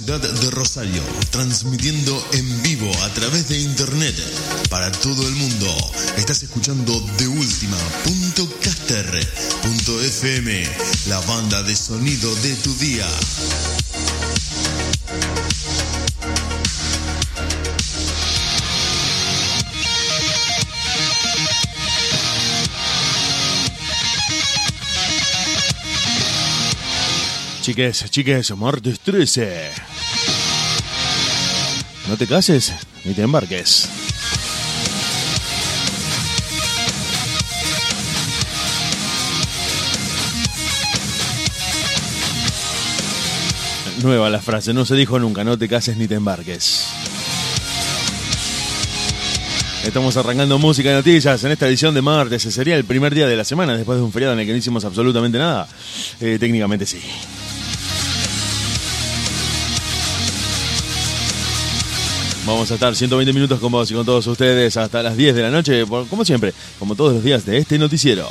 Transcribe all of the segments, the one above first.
Ciudad de Rosario, transmitiendo en vivo a través de internet para todo el mundo. Estás escuchando deultima.caster.fm, la banda de sonido de tu día. Chiques, chiques, martes 13. No te cases ni te embarques. Nueva la frase, no se dijo nunca, no te cases ni te embarques. Estamos arrancando música y noticias en esta edición de martes. Sería el primer día de la semana después de un feriado en el que no hicimos absolutamente nada. Eh, técnicamente sí. Vamos a estar 120 minutos con vos y con todos ustedes hasta las 10 de la noche, como siempre, como todos los días de este noticiero.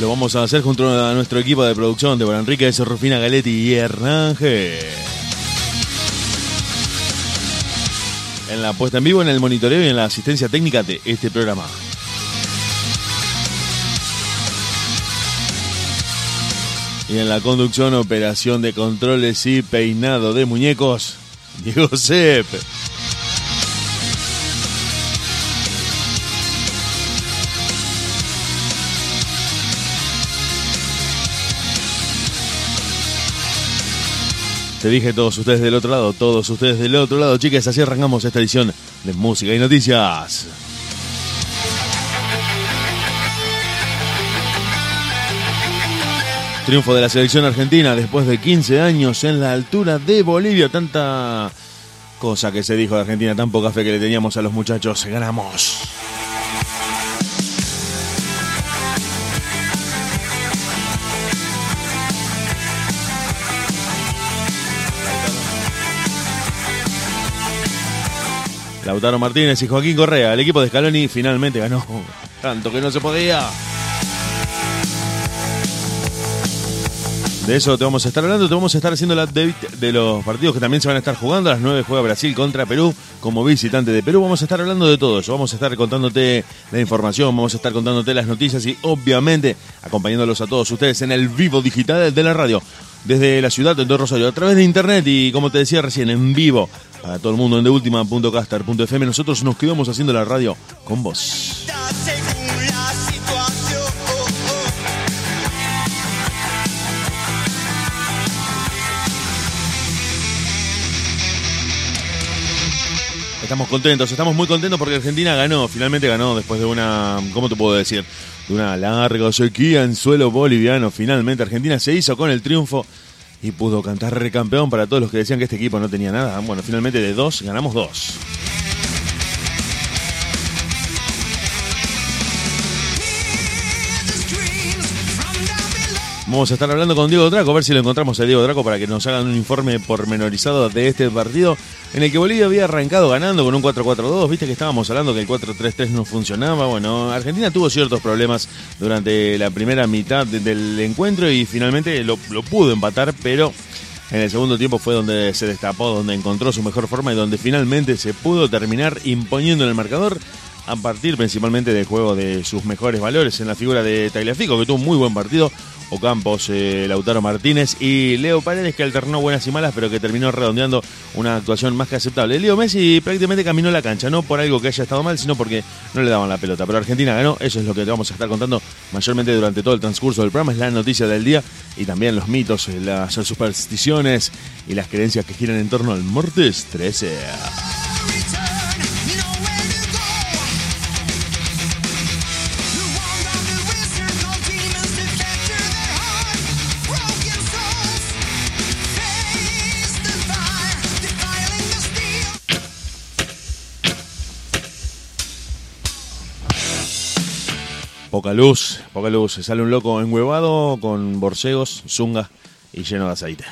Lo vamos a hacer junto a nuestro equipo de producción, Débora Enríquez, Rufina Galetti y Hernán G. En la puesta en vivo, en el monitoreo y en la asistencia técnica de este programa. Y en la conducción, operación de controles y peinado de muñecos, Diego Sepp. Te dije todos ustedes del otro lado, todos ustedes del otro lado, chicas, así arrancamos esta edición de Música y Noticias. Triunfo de la selección argentina después de 15 años en la altura de Bolivia. Tanta cosa que se dijo de Argentina, tan poca fe que le teníamos a los muchachos. Ganamos. Lautaro Martínez y Joaquín Correa, el equipo de Scaloni finalmente ganó. Tanto que no se podía. De eso te vamos a estar hablando, te vamos a estar haciendo la update de los partidos que también se van a estar jugando. A las 9 juega Brasil contra Perú como visitante de Perú. Vamos a estar hablando de todo eso. Vamos a estar contándote la información, vamos a estar contándote las noticias y obviamente acompañándolos a todos ustedes en el vivo digital de la radio. Desde la ciudad de Rosario, a través de internet y como te decía recién, en vivo para todo el mundo en deultima.caster.fm. Nosotros nos quedamos haciendo la radio con vos. Estamos contentos, estamos muy contentos porque Argentina ganó, finalmente ganó después de una, ¿cómo te puedo decir? De una larga sequía en suelo boliviano. Finalmente Argentina se hizo con el triunfo y pudo cantar recampeón para todos los que decían que este equipo no tenía nada. Bueno, finalmente de dos ganamos dos. Vamos a estar hablando con Diego Draco, a ver si lo encontramos a Diego Draco para que nos hagan un informe pormenorizado de este partido en el que Bolivia había arrancado ganando con un 4-4-2. Viste que estábamos hablando que el 4-3-3 no funcionaba. Bueno, Argentina tuvo ciertos problemas durante la primera mitad de- del encuentro y finalmente lo, lo pudo empatar, pero en el segundo tiempo fue donde se destapó, donde encontró su mejor forma y donde finalmente se pudo terminar imponiendo en el marcador a partir principalmente del juego de sus mejores valores en la figura de Tagliafico, que tuvo un muy buen partido, Ocampos, eh, Lautaro Martínez y Leo Paredes, que alternó buenas y malas, pero que terminó redondeando una actuación más que aceptable. Leo Messi prácticamente caminó la cancha, no por algo que haya estado mal, sino porque no le daban la pelota. Pero Argentina ganó, eso es lo que te vamos a estar contando mayormente durante todo el transcurso del programa, es la noticia del día y también los mitos, eh, las supersticiones y las creencias que giran en torno al martes 13. Poca luz, poca luz. Sale un loco enhuevado con borcegos, zunga y lleno de aceite.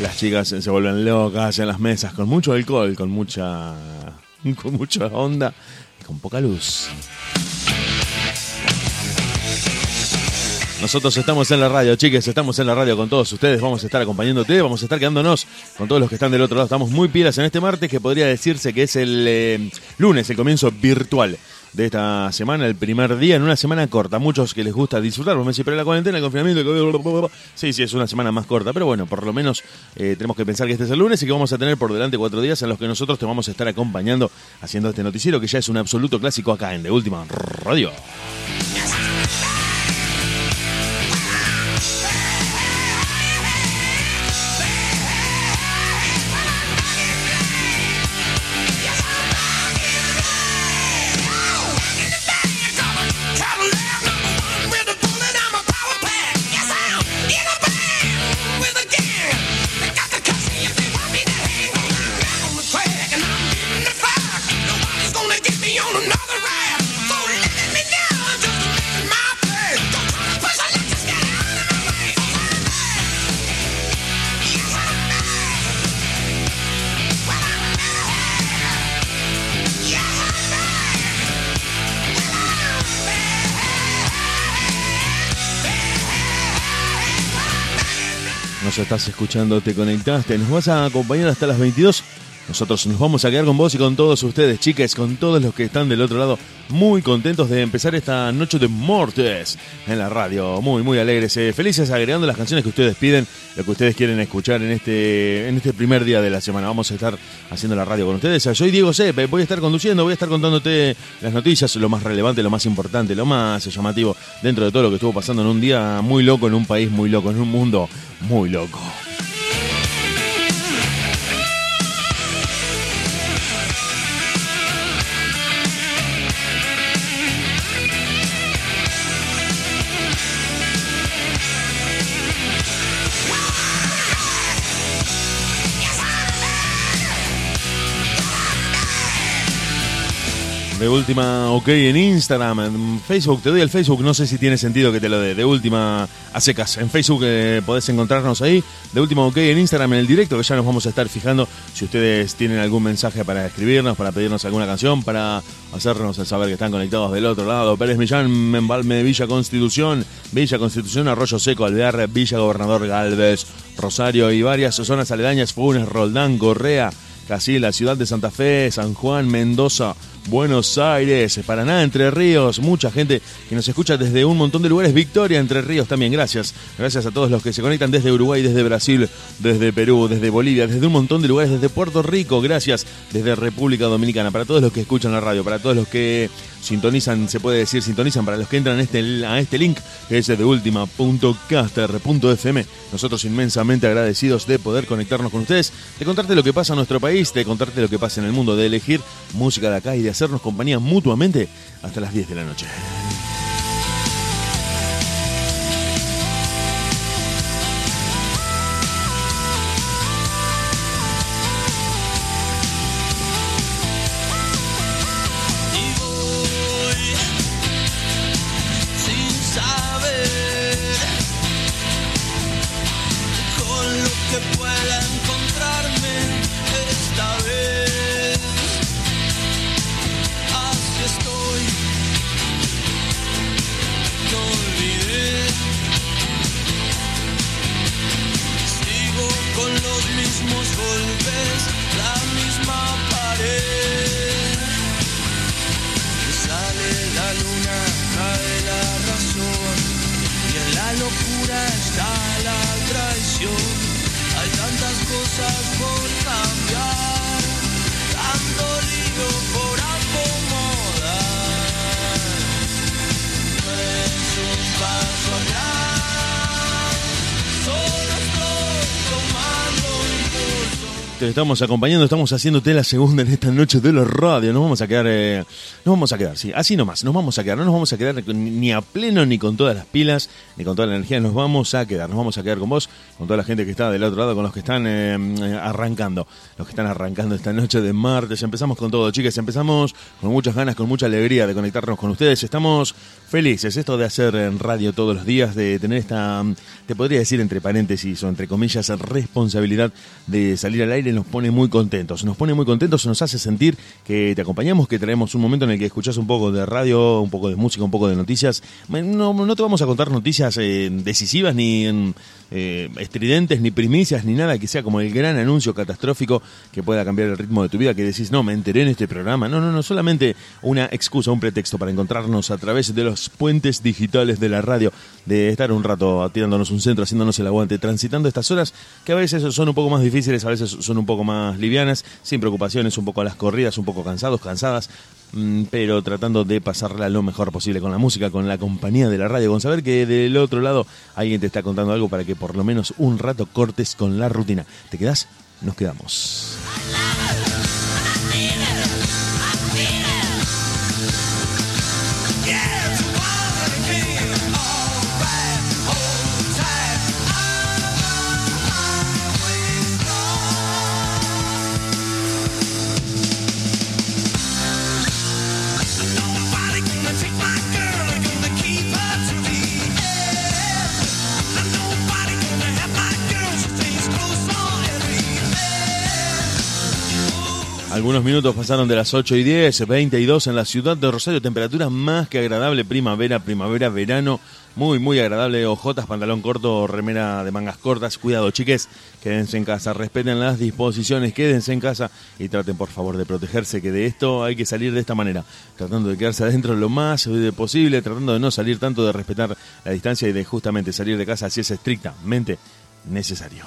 Las chicas se vuelven locas en las mesas con mucho alcohol, con mucha con mucha onda y con poca luz. Nosotros estamos en la radio, chicas, estamos en la radio con todos ustedes, vamos a estar acompañándote, vamos a estar quedándonos con todos los que están del otro lado. Estamos muy pilas en este martes que podría decirse que es el eh, lunes, el comienzo virtual de esta semana, el primer día, en una semana corta. Muchos que les gusta disfrutar, vos me decís, pero la cuarentena, el confinamiento, que- sí, sí, es una semana más corta, pero bueno, por lo menos eh, tenemos que pensar que este es el lunes y que vamos a tener por delante cuatro días en los que nosotros te vamos a estar acompañando haciendo este noticiero que ya es un absoluto clásico acá en De Última Radio. Estás escuchando, te conectaste, nos vas a acompañar hasta las 22. Nosotros nos vamos a quedar con vos y con todos ustedes, chicas, con todos los que están del otro lado, muy contentos de empezar esta noche de Mortes en la radio, muy, muy alegres, eh, felices agregando las canciones que ustedes piden, lo que ustedes quieren escuchar en este, en este primer día de la semana. Vamos a estar haciendo la radio con ustedes. Soy Diego Sepe, voy a estar conduciendo, voy a estar contándote las noticias, lo más relevante, lo más importante, lo más llamativo dentro de todo lo que estuvo pasando en un día muy loco, en un país muy loco, en un mundo muy loco. De última, ok, en Instagram, en Facebook, te doy el Facebook, no sé si tiene sentido que te lo dé. De última, a secas. En Facebook eh, podés encontrarnos ahí. De última, ok, en Instagram, en el directo, que ya nos vamos a estar fijando si ustedes tienen algún mensaje para escribirnos, para pedirnos alguna canción, para hacernos saber que están conectados del otro lado. Pérez Millán, Membalme, Villa Constitución, Villa Constitución, Arroyo Seco, Alvear, Villa Gobernador Galvez, Rosario y varias zonas aledañas, Funes, Roldán, Correa, Casi la ciudad de Santa Fe, San Juan, Mendoza, Buenos Aires, Paraná, Entre Ríos, mucha gente que nos escucha desde un montón de lugares, Victoria, Entre Ríos también, gracias. Gracias a todos los que se conectan desde Uruguay, desde Brasil, desde Perú, desde Bolivia, desde un montón de lugares, desde Puerto Rico, gracias, desde República Dominicana, para todos los que escuchan la radio, para todos los que sintonizan, se puede decir sintonizan, para los que entran a este, a este link, que es de última.caster.fm. Nosotros inmensamente agradecidos de poder conectarnos con ustedes, de contarte lo que pasa en nuestro país, de contarte lo que pasa en el mundo, de elegir música de acá y de hacernos compañía mutuamente hasta las 10 de la noche. Estamos acompañando, estamos haciéndote la segunda en esta noche de la radio. Nos vamos a quedar, eh, nos vamos a quedar, sí, así nomás, nos vamos a quedar. No nos vamos a quedar ni a pleno, ni con todas las pilas, ni con toda la energía. Nos vamos a quedar, nos vamos a quedar con vos, con toda la gente que está del otro lado, con los que están eh, arrancando, los que están arrancando esta noche de martes. Empezamos con todo, chicas, empezamos con muchas ganas, con mucha alegría de conectarnos con ustedes. Estamos felices, esto de hacer en radio todos los días, de tener esta, te podría decir entre paréntesis o entre comillas, responsabilidad de salir al aire pone muy contentos. Nos pone muy contentos, nos hace sentir que te acompañamos, que traemos un momento en el que escuchás un poco de radio, un poco de música, un poco de noticias. No, te vamos a contar noticias eh, decisivas ni eh, estridentes, ni primicias, ni nada que sea como el gran anuncio catastrófico que pueda cambiar el ritmo de tu vida, que decís, no, me enteré en este programa. No, no, no, solamente una excusa, un pretexto para encontrarnos a través de los puentes digitales de la radio, de estar un rato tirándonos un centro, haciéndonos el aguante, transitando estas horas que a veces son un poco más difíciles, a veces son un poco más livianas, sin preocupaciones, un poco a las corridas, un poco cansados, cansadas, mm, pero tratando de pasarla lo mejor posible con la música, con la compañía de la radio, con saber que del otro lado alguien te está contando algo para que por lo menos un rato cortes con la rutina. ¿Te quedas? Nos quedamos. Algunos minutos pasaron de las 8 y 10, 22 en la ciudad de Rosario, temperatura más que agradable, primavera, primavera, verano, muy, muy agradable, ojotas, pantalón corto, remera de mangas cortas, cuidado chiques, quédense en casa, respeten las disposiciones, quédense en casa y traten por favor de protegerse, que de esto hay que salir de esta manera, tratando de quedarse adentro lo más posible, tratando de no salir tanto, de respetar la distancia y de justamente salir de casa si es estrictamente necesario.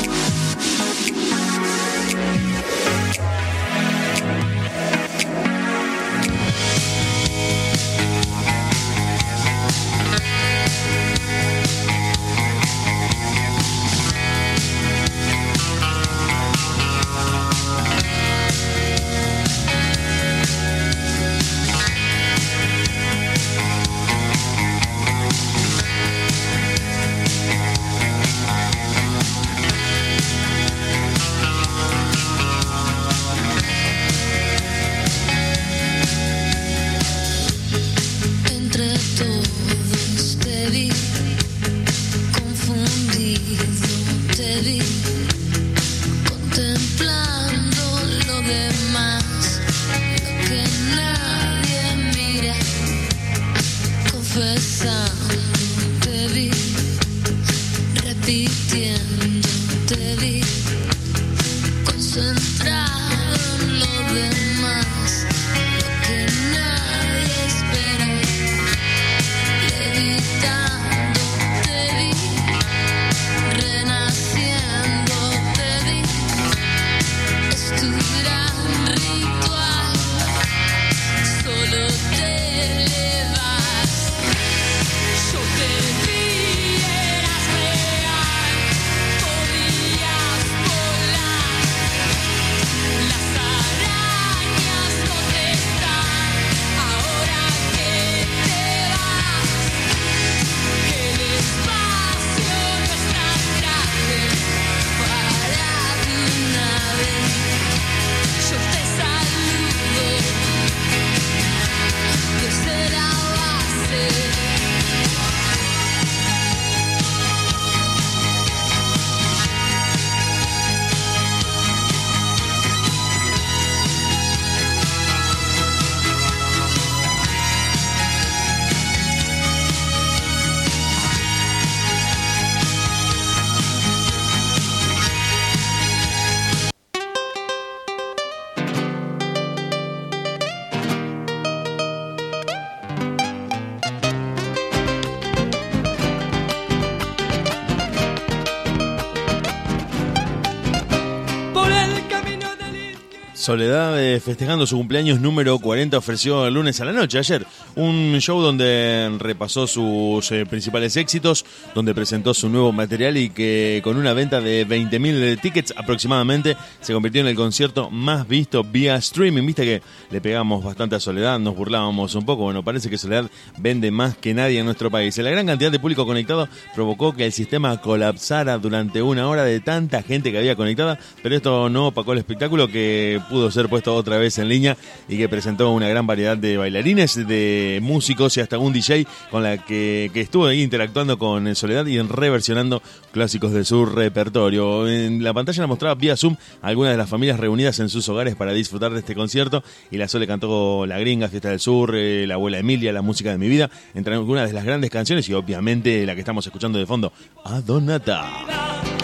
Soledad, eh, festejando su cumpleaños número 40, ofreció el lunes a la noche, ayer, un show donde repasó sus eh, principales éxitos, donde presentó su nuevo material y que con una venta de 20.000 tickets aproximadamente se convirtió en el concierto más visto vía streaming. Viste que le pegamos bastante a Soledad, nos burlábamos un poco. Bueno, parece que Soledad vende más que nadie en nuestro país. La gran cantidad de público conectado provocó que el sistema colapsara durante una hora de tanta gente que había conectada, pero esto no opacó el espectáculo que pudo ser puesto otra vez en línea y que presentó una gran variedad de bailarines, de músicos y hasta un DJ con la que, que estuvo ahí interactuando con Soledad y reversionando clásicos de su repertorio. En la pantalla la mostraba vía Zoom algunas de las familias reunidas en sus hogares para disfrutar de este concierto y la Sole cantó La Gringa, Fiesta del Sur, eh, La Abuela Emilia, La Música de mi Vida, entre algunas de las grandes canciones y obviamente la que estamos escuchando de fondo, Adonata.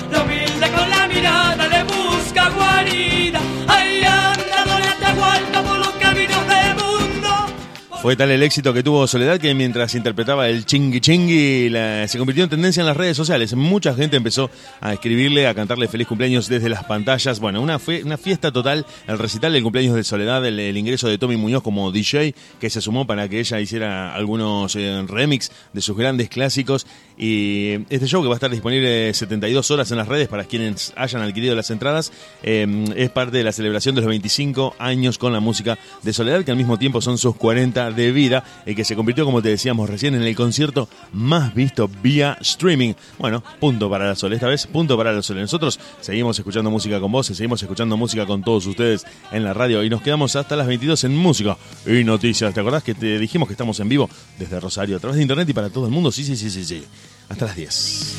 Humilde con la mirada busca guarida. Fue tal el éxito que tuvo Soledad que mientras interpretaba el chingui chingui la- se convirtió en tendencia en las redes sociales. Mucha gente empezó a escribirle, a cantarle feliz cumpleaños desde las pantallas. Bueno, una, fue una fiesta total, el recital del cumpleaños de Soledad, el, ingreso de Tommy Muñoz como DJ que se sumó para que ella hiciera algunos eh, remix de sus grandes clásicos. Y este show que va a estar disponible 72 horas en las redes para quienes hayan adquirido las entradas eh, es parte de la celebración de los 25 años con la música de Soledad, que al mismo tiempo son sus 40 de vida, y que se convirtió, como te decíamos recién, en el concierto más visto vía streaming. Bueno, punto para la Sol. Esta vez, punto para la Sol. Nosotros seguimos escuchando música con vos, seguimos escuchando música con todos ustedes en la radio y nos quedamos hasta las 22 en música y noticias. ¿Te acordás que te dijimos que estamos en vivo desde Rosario a través de internet y para todo el mundo? Sí, sí, sí, sí, sí. Hasta las 10.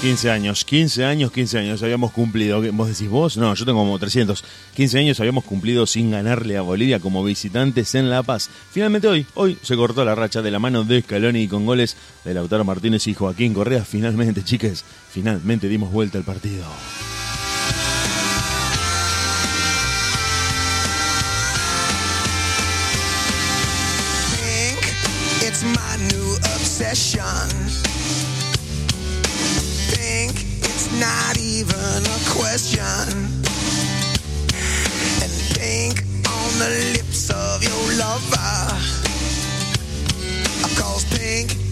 15 años, 15 años, 15 años habíamos cumplido. ¿Vos decís vos? No, yo tengo como 300. 15 años habíamos cumplido sin ganarle a Bolivia como visitantes en La Paz. Finalmente hoy, hoy se cortó la racha de la mano de Scaloni y con goles de Lautaro Martínez y Joaquín Correa. Finalmente, chiques, finalmente dimos vuelta al partido. Not even a question. And think on the lips of your lover. Pink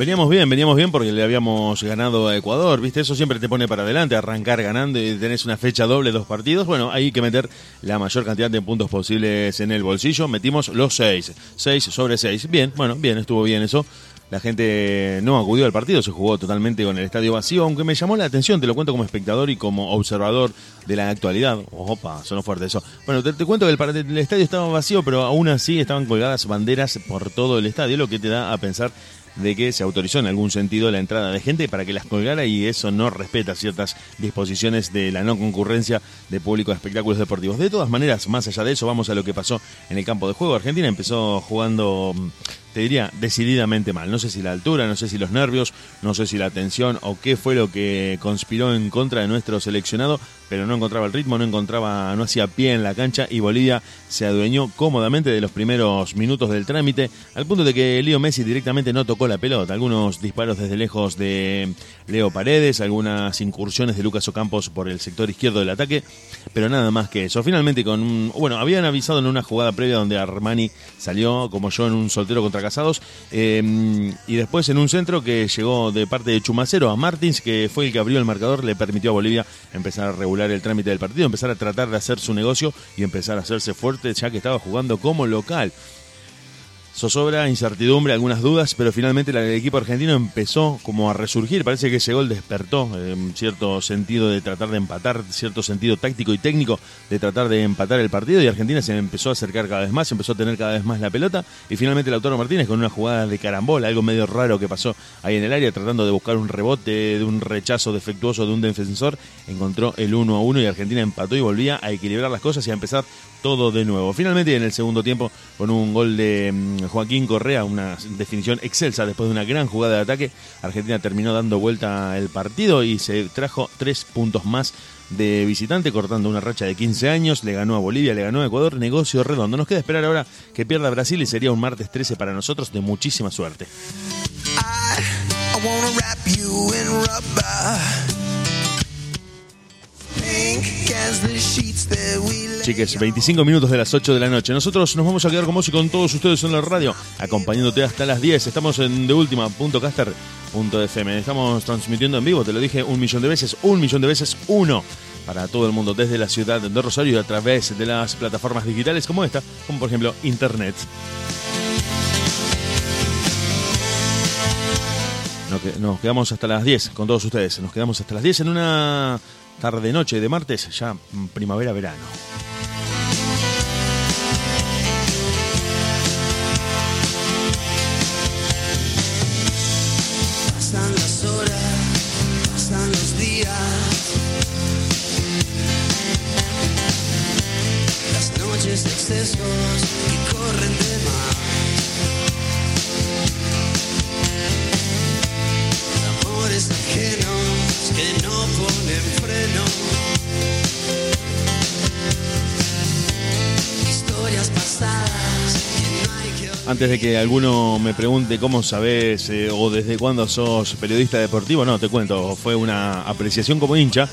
Veníamos bien, veníamos bien porque le habíamos ganado a Ecuador, ¿viste? Eso siempre te pone para adelante, arrancar ganando y tenés una fecha doble, dos partidos. Bueno, hay que meter la mayor cantidad de puntos posibles en el bolsillo. Metimos los seis, seis sobre seis. Bien, bueno, bien, estuvo bien eso. La gente no acudió al partido, se jugó totalmente con el estadio vacío, aunque me llamó la atención, te lo cuento como espectador y como observador de la actualidad. Opa, sonó fuerte eso. Bueno, te, cuento que el, el estadio estaba vacío, pero aún así estaban colgadas banderas por todo el estadio, lo que te da a pensar de que se autorizó en algún sentido la entrada de gente para que las colgara y eso no respeta ciertas disposiciones de la no concurrencia de público a espectáculos deportivos. De todas maneras, más allá de eso, vamos a lo que pasó en el campo de juego. Argentina empezó jugando, mm, te diría, decididamente mal. No sé si la altura, no sé si los nervios, no sé si la tensión o qué fue lo que conspiró en contra de nuestro seleccionado, pero no encontraba el ritmo, no encontraba, no hacía pie en la cancha y Bolivia se adueñó cómodamente de los primeros minutos del trámite, al punto de que Leo Messi directamente no tocó la pelota. Algunos disparos desde lejos de Leo Paredes, algunas incursiones de Lucas Ocampos por el sector izquierdo del ataque, pero nada más que eso. Finalmente con bueno, habían avisado en una jugada previa donde Armani salió como yo en un soltero contra casados eh, y después en un centro que llegó de parte de Chumacero a Martins, que fue el que abrió el marcador, le permitió a Bolivia empezar a regular el trámite del partido, empezar a tratar de hacer su negocio y empezar a hacerse fuerte ya que estaba jugando como local. Zozobra, incertidumbre, algunas dudas, pero finalmente el equipo argentino empezó como a resurgir. Parece que ese gol despertó eh, cierto sentido de tratar de empatar, cierto sentido táctico y técnico de tratar de empatar el partido y Argentina se empezó a acercar cada vez más, empezó a tener cada vez más la pelota y finalmente Lautaro Martínez con una jugada de carambola, algo medio raro que pasó ahí en el área, tratando de buscar un rebote de un rechazo defectuoso de un defensor, encontró el 1 a 1 y Argentina empató y volvía a equilibrar las cosas y a empezar todo de nuevo. Finalmente en el segundo tiempo con un gol de mm, Joaquín Correa, una definición excelsa después de una gran jugada de ataque, Argentina terminó dando vuelta el partido y se trajo tres puntos más de visitante, cortando una racha de 15 años, le ganó a Bolivia, le ganó a Ecuador, negocio redondo. Nos queda esperar ahora que pierda Brasil y sería un martes 13 para nosotros de muchísima suerte. Chiques, 25 minutos de las 8 de la noche. Nosotros nos vamos a quedar con vos y con todos ustedes en la radio, acompañándote hasta las 10. Estamos en de última, punto caster, punto FM. Estamos transmitiendo en vivo, te lo dije un millón de veces, un millón de veces, uno. Para todo el mundo, desde la ciudad de Rosario y a través de las plataformas digitales como esta, como por ejemplo Internet. Nos quedamos hasta las 10 con todos ustedes. Nos quedamos hasta las 10 en una tarde-noche de martes, ya primavera-verano. Pasan las horas, pasan los días. Las noches de excesos que corren de más. Amores ajenos Antes de que alguno me pregunte cómo sabes eh, o desde cuándo sos periodista deportivo, no, te cuento, fue una apreciación como hincha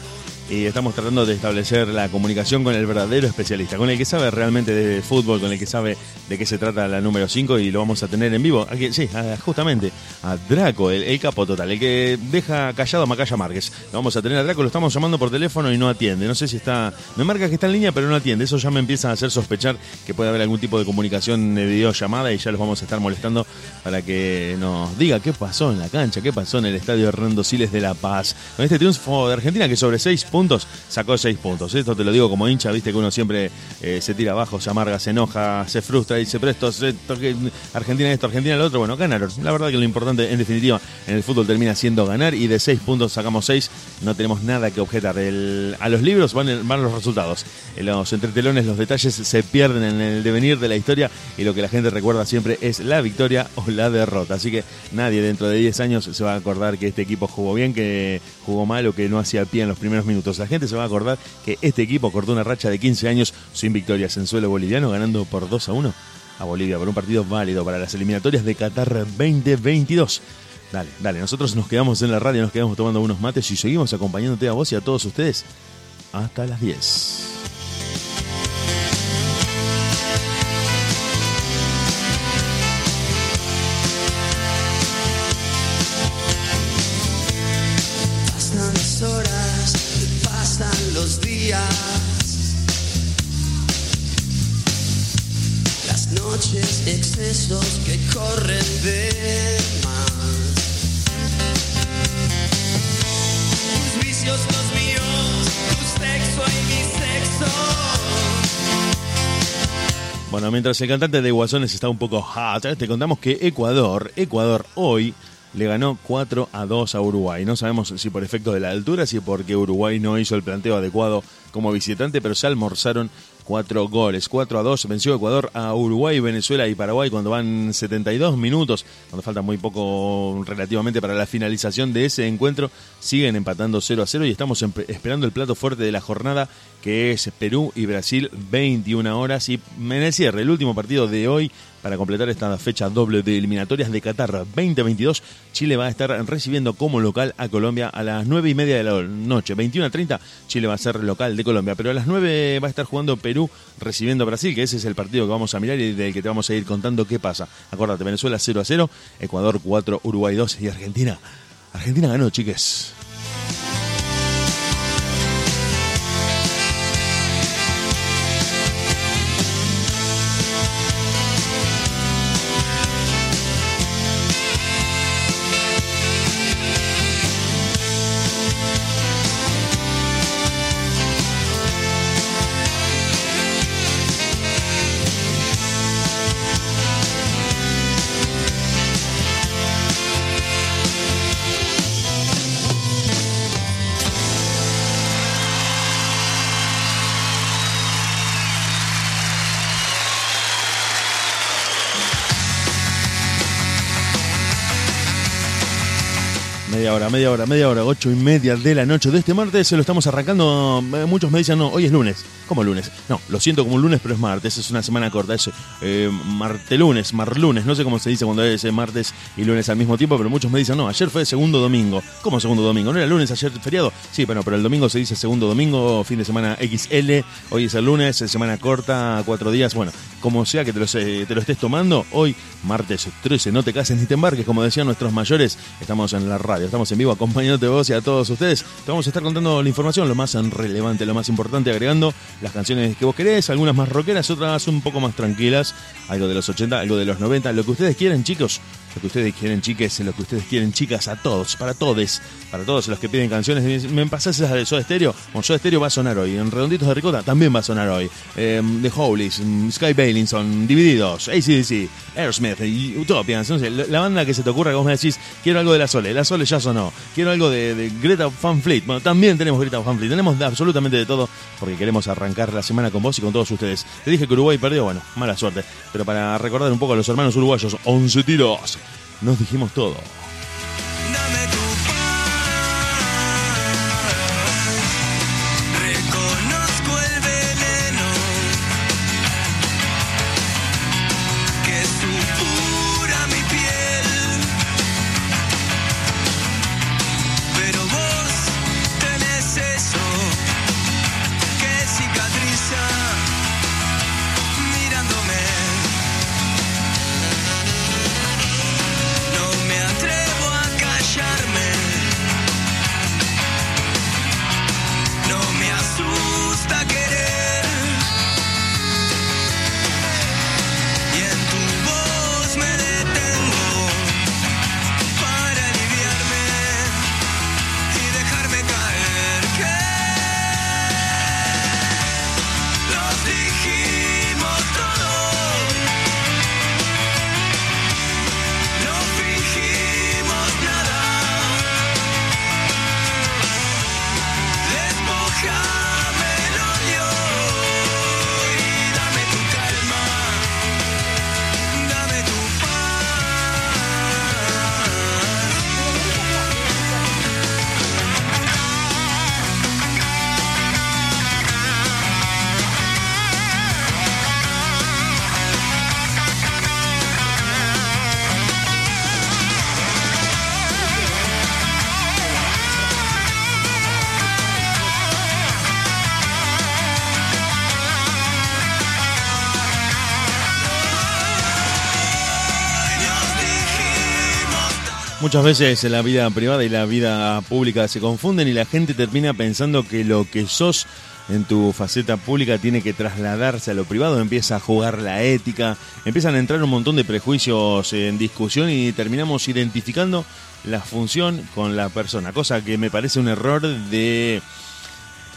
y estamos tratando de establecer la comunicación con el verdadero especialista, con el que sabe realmente de fútbol, con el que sabe de qué se trata la número 5 y lo vamos a tener en vivo. Sí, justamente a Draco, el, el capo total, el que deja callado a Macaya Márquez. Lo vamos a tener a Draco, lo estamos llamando por teléfono y no atiende. No sé si está, me marca que está en línea, pero no atiende. Eso ya me empieza a hacer sospechar que puede haber algún tipo de comunicación de videollamada y ya los vamos a estar molestando para que nos diga qué pasó en la cancha, qué pasó en el estadio Hernando Siles de La Paz. Con este triunfo de Argentina que sobre seis puntos puntos, sacó 6 puntos. Esto te lo digo como hincha, viste que uno siempre eh, se tira abajo, se amarga, se enoja, se frustra y dice, pero Argentina esto, Argentina lo otro. Bueno, ganaron. La verdad que lo importante, en definitiva, en el fútbol termina siendo ganar y de 6 puntos sacamos 6. No tenemos nada que objetar. A los libros van, van los resultados. Los entretelones, los detalles se pierden en el devenir de la historia y lo que la gente recuerda siempre es la victoria o la derrota. Así que nadie dentro de 10 años se va a acordar que este equipo jugó bien, que jugó mal o que no hacía pie en los primeros minutos. La gente se va a acordar que este equipo cortó una racha de 15 años sin victorias en suelo boliviano, ganando por 2 a 1 a Bolivia por un partido válido para las eliminatorias de Qatar 2022. Dale, dale, nosotros nos quedamos en la radio, nos quedamos tomando unos mates y seguimos acompañándote a vos y a todos ustedes hasta las 10. Excesos que corren de más. Bueno, mientras el cantante de Guasones está un poco hot, te contamos que Ecuador, Ecuador hoy le ganó 4 a 2 a Uruguay. No sabemos si por efecto de la altura, si porque Uruguay no hizo el planteo adecuado como visitante, pero se almorzaron cuatro goles. 4 a 2 venció Ecuador a Uruguay, Venezuela y Paraguay cuando van 72 minutos, cuando falta muy poco relativamente para la finalización de ese encuentro. Siguen empatando 0 a 0 y estamos esperando el plato fuerte de la jornada que es Perú y Brasil 21 horas y en el cierre, el último partido de hoy para completar esta fecha doble de eliminatorias de Qatar 2022, Chile va a estar recibiendo como local a Colombia a las 9 y media de la noche. 21 a 30, Chile va a ser local de Colombia, pero a las 9 va a estar jugando Perú recibiendo a Brasil, que ese es el partido que vamos a mirar y del que te vamos a ir contando qué pasa. Acuérdate, Venezuela 0 a 0, Ecuador 4, Uruguay 2 y Argentina. Argentina ganó, chiques. Hora, media hora, media hora, ocho y media de la noche de este martes. Se lo estamos arrancando. eh, Muchos me dicen, no, hoy es lunes. ¿Cómo lunes? No, lo siento como un lunes, pero es martes. Es una semana corta. Es eh, martelunes, marlunes. No sé cómo se dice cuando es eh, martes y lunes al mismo tiempo, pero muchos me dicen, no, ayer fue segundo domingo. ¿Cómo segundo domingo? ¿No era lunes ayer feriado? Sí, bueno, pero el domingo se dice segundo domingo, fin de semana XL. Hoy es el lunes, es semana corta, cuatro días. Bueno, como sea que te lo, se- te lo estés tomando, hoy, martes 13, no te cases ni te embarques, como decían nuestros mayores. Estamos en la radio, estamos en vivo acompañándote vos y a todos ustedes. Te vamos a estar contando la información, lo más relevante, lo más importante, agregando las canciones que vos querés, algunas más rockeras, otras un poco más tranquilas, algo de los 80, algo de los 90, lo que ustedes quieren, chicos. Lo que ustedes quieren, chiques, lo que ustedes quieren, chicas, a todos, para todos, para todos los que piden canciones. Me dicen, ¿Me pasás esas de Soda Stereo? Bueno, Soda Stereo va a sonar hoy. En Redonditos de Ricota también va a sonar hoy. Eh, The Howleys, mm, Sky Bailinson, Divididos, ACDC, Aerosmith, Utopians. No sé, la banda que se te ocurra que vos me decís, quiero algo de la Sole. La Sole ya sonó. Quiero algo de, de Greta Van Fleet. Bueno, también tenemos Greta Van Fleet. Tenemos absolutamente de todo porque queremos arrancar la semana con vos y con todos ustedes. Te dije que Uruguay perdió, bueno, mala suerte. Pero para recordar un poco a los hermanos uruguayos, 11 tiros. Nos dijimos todo. Muchas veces la vida privada y la vida pública se confunden y la gente termina pensando que lo que sos en tu faceta pública tiene que trasladarse a lo privado, empieza a jugar la ética, empiezan a entrar un montón de prejuicios en discusión y terminamos identificando la función con la persona, cosa que me parece un error de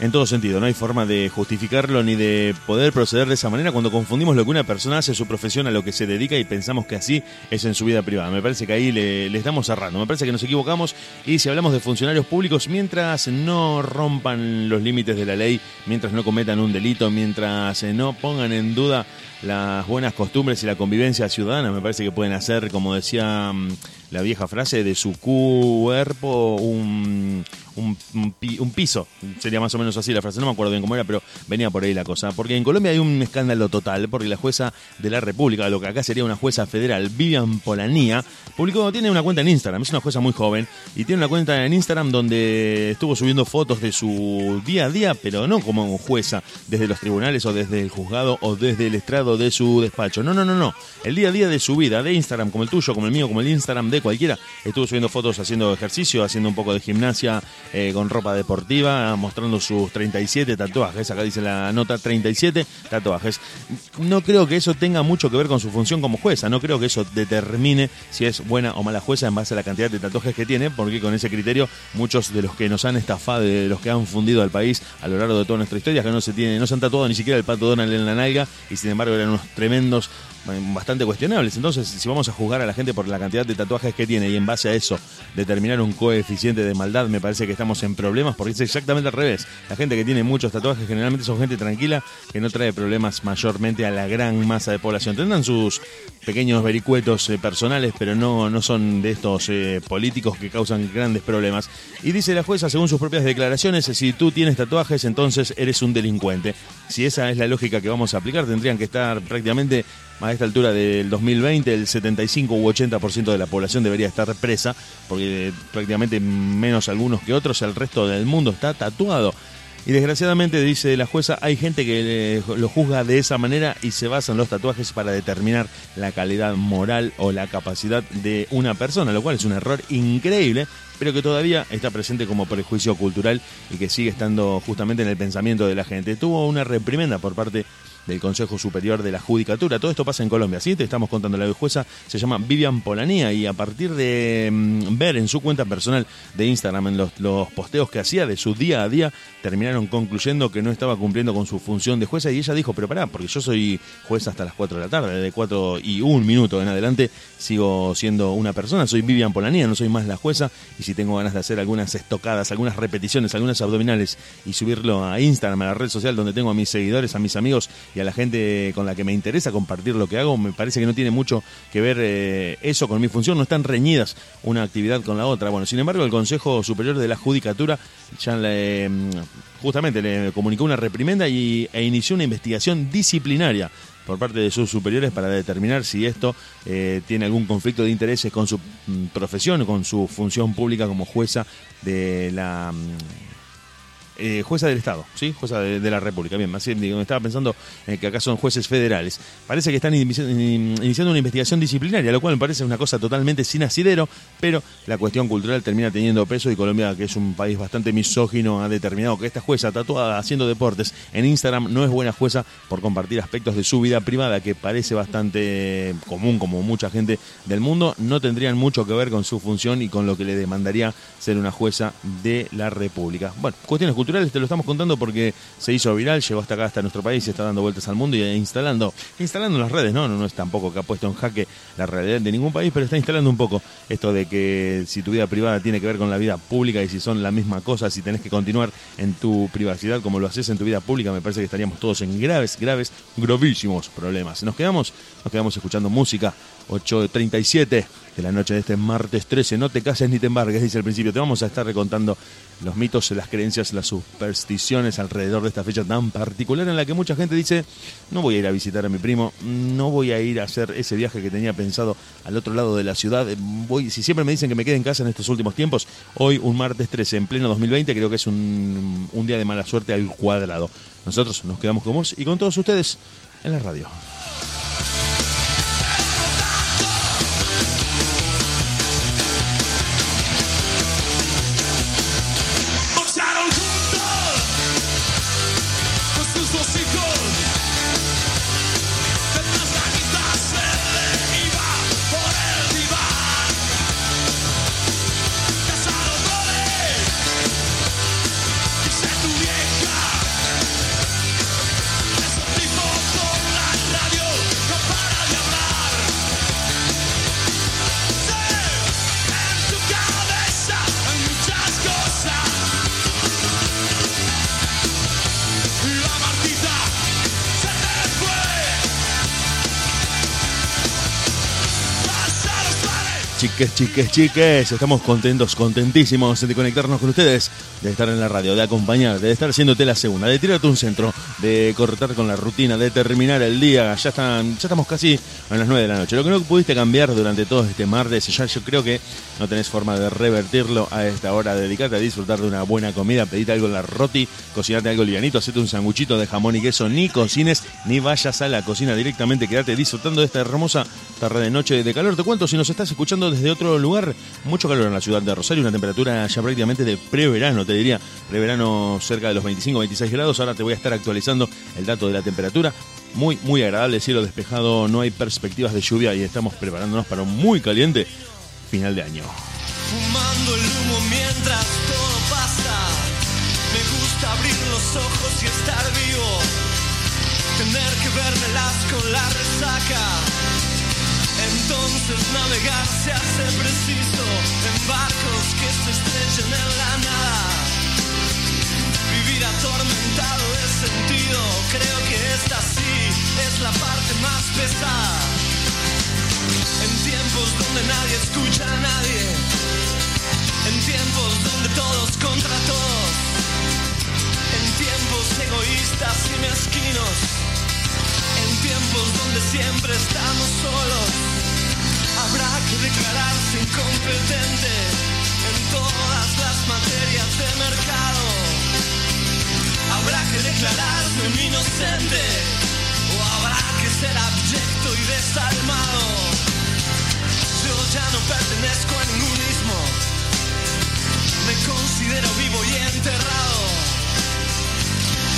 en todo sentido, no hay forma de justificarlo ni de poder proceder de esa manera cuando confundimos lo que una persona hace su profesión a lo que se dedica y pensamos que así es en su vida privada. Me parece que ahí le, le estamos cerrando, me parece que nos equivocamos y si hablamos de funcionarios públicos, mientras no rompan los límites de la ley, mientras no cometan un delito, mientras eh, no pongan en duda las buenas costumbres y la convivencia ciudadana, me parece que pueden hacer, como decía mm, la vieja frase, de su cuerpo un, un, un pi- un piso. Sería más o menos así la frase, no me acuerdo bien cómo era, pero venía por ahí la cosa. Porque en Colombia hay un escándalo total, porque la jueza de la República, lo que acá sería una jueza federal, Vivian Polanía, publicó, tiene una cuenta en Instagram, es una jueza muy joven, y tiene una cuenta en Instagram donde estuvo subiendo fotos de su día a día, pero no como jueza, desde los tribunales o desde el juzgado o desde el estrado de su despacho. No, no, no, no. El día a día de su vida, de Instagram, como el tuyo, como el mío, como el Instagram de cualquiera, estuvo subiendo fotos haciendo ejercicio, haciendo un poco de gimnasia eh, con ropa deportiva, mostrando sus 37 tatuajes. Acá dice la nota 37 tatuajes. No creo que eso tenga mucho que ver con su función como jueza. No creo que eso determine si es buena o mala jueza en base a la cantidad de tatuajes que tiene, porque con ese criterio muchos de los que nos han estafado, de los que han fundido al país a lo largo de toda nuestra historia, que no se tiene, no se han tatuado ni siquiera el pato Donald en la nalga y sin embargo eran unos tremendos bastante cuestionables. Entonces, si vamos a juzgar a la gente por la cantidad de tatuajes que tiene y en base a eso determinar un coeficiente de maldad, me parece que estamos en problemas porque es exactamente al revés. La gente que tiene muchos tatuajes generalmente son gente tranquila que no trae problemas mayormente a la gran masa de población. Tendrán sus pequeños vericuetos eh, personales, pero no, no son de estos eh, políticos que causan grandes problemas. Y dice la jueza, según sus propias declaraciones, si tú tienes tatuajes, entonces eres un delincuente. Si esa es la lógica que vamos a aplicar, tendrían que estar prácticamente a esta altura del 2020 el 75 u 80% de la población debería estar presa, porque eh, prácticamente menos algunos que otros, el resto del mundo está tatuado. Y desgraciadamente, dice la jueza, hay gente que eh, lo juzga de esa manera y se basa en los tatuajes para determinar la calidad moral o la capacidad de una persona, lo cual es un error increíble, pero que todavía está presente como prejuicio cultural y que sigue estando justamente en el pensamiento de la gente. Tuvo una reprimenda por parte del Consejo Superior de la Judicatura. Todo esto pasa en Colombia, ¿sí? Te estamos contando. La jueza se llama Vivian Polanía y a partir de mm, ver en su cuenta personal de Instagram, en los, los posteos que hacía de su día a día, terminaron concluyendo que no estaba cumpliendo con su función de jueza y ella dijo, pero pará, porque yo soy jueza hasta las 4 de la tarde, de 4 y un minuto en adelante sigo siendo una persona, soy Vivian Polanía, no soy más la jueza y si tengo ganas de hacer algunas estocadas, algunas repeticiones, algunas abdominales y subirlo a Instagram, a la red social donde tengo a mis seguidores, a mis amigos y a la gente con la que me interesa compartir lo que hago, me parece que no tiene mucho que ver eh, eso con mi función, no están reñidas una actividad con la otra. Bueno, sin embargo, el Consejo Superior de la Judicatura ya le, mm, justamente le comunicó una reprimenda y, e inició una investigación disciplinaria por parte de sus superiores para determinar si esto eh, tiene algún conflicto de intereses con su mm, profesión o con su función pública como jueza de la mm, eh, jueza del Estado, ¿sí? Jueza de, la República. Bien, así digo, estaba pensando eh, que acá son jueces federales. Parece que están inici- in- iniciando una investigación disciplinaria, lo cual me parece una cosa totalmente sin asidero, pero la cuestión cultural termina teniendo peso y Colombia, que es un país bastante misógino, ha determinado que esta jueza tatuada haciendo deportes en Instagram no es buena jueza por compartir aspectos de su vida privada que parece bastante común como mucha gente del mundo, no tendrían mucho que ver con su función y con lo que le demandaría ser una jueza de la República. Bueno, cuestiones culturales te lo estamos contando porque se hizo viral, llegó hasta acá, hasta nuestro país, está dando vueltas al mundo y instalando, instalando en las redes, ¿no? No, no es tampoco que ha puesto en jaque la realidad de ningún país, pero está instalando un poco esto de que si tu vida privada tiene que ver con la vida pública y si son la misma cosa, si tenés que continuar en tu privacidad como lo haces en tu vida pública, me parece que estaríamos todos en graves, graves, gravísimos problemas. Nos quedamos, nos quedamos escuchando música, 8.37 de la noche de este martes 13. No te cases ni te embargues, dice al principio. Te vamos a estar recontando los mitos, las creencias, las supersticiones alrededor de esta fecha tan particular en la que mucha gente dice, no voy a ir a visitar a mi primo, no voy a ir a hacer ese viaje que tenía pensado al otro lado de la ciudad. Si siempre me dicen que me quede en casa en estos últimos tiempos, hoy un martes 13 en pleno 2020 creo que es un, un día de mala suerte al cuadrado. Nosotros nos quedamos con vos y con todos ustedes en la radio. Chiques, chiques. Estamos contentos, contentísimos de conectarnos con ustedes, de estar en la radio, de acompañar, de estar haciéndote la segunda, de tirarte un centro, de cortar con la rutina, de terminar el día. Ya están, ya estamos casi a las 9 de la noche. Lo que no pudiste cambiar durante todo este martes, ya yo creo que no tenés forma de revertirlo a esta hora. Dedicate a disfrutar de una buena comida, pedite algo en la roti, cocinate algo livianito, hacete un sanguchito de jamón y queso, ni cocines, ni vayas a la cocina directamente, quédate disfrutando de esta hermosa tarde de noche de calor. Te cuento, si nos estás escuchando desde otro lugar, mucho calor en la ciudad de Rosario, una temperatura ya prácticamente de preverano, te diría, preverano cerca de los 25-26 grados. Ahora te voy a estar actualizando el dato de la temperatura. Muy, muy agradable, cielo despejado, no hay perspectivas de lluvia y estamos preparándonos para un muy caliente final de año. Entonces navegar se hace preciso en barcos que se estrechen en la nada. Vivir atormentado de sentido, creo que esta sí es la parte más pesada. En tiempos donde nadie escucha a nadie, en tiempos donde todos contra todos, en tiempos egoístas y mezquinos, en tiempos donde siempre estamos solos, habrá que declararse incompetente en todas las materias de mercado. Habrá que declararse un inocente o habrá que ser abyecto y desalmado. Yo ya no pertenezco a ningún ismo. Me considero vivo y enterrado.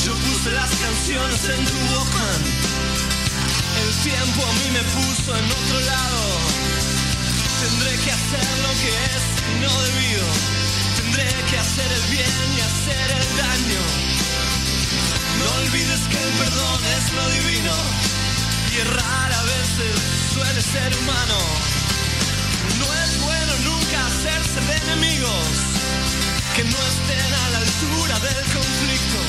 Yo puse las canciones en tu Walkman. Tiempo a mí me puso en otro lado. Tendré que hacer lo que es no debido. Tendré que hacer el bien y hacer el daño. No olvides que el perdón es lo divino y errar a veces suele ser humano. No es bueno nunca hacerse de enemigos que no estén a la altura del conflicto,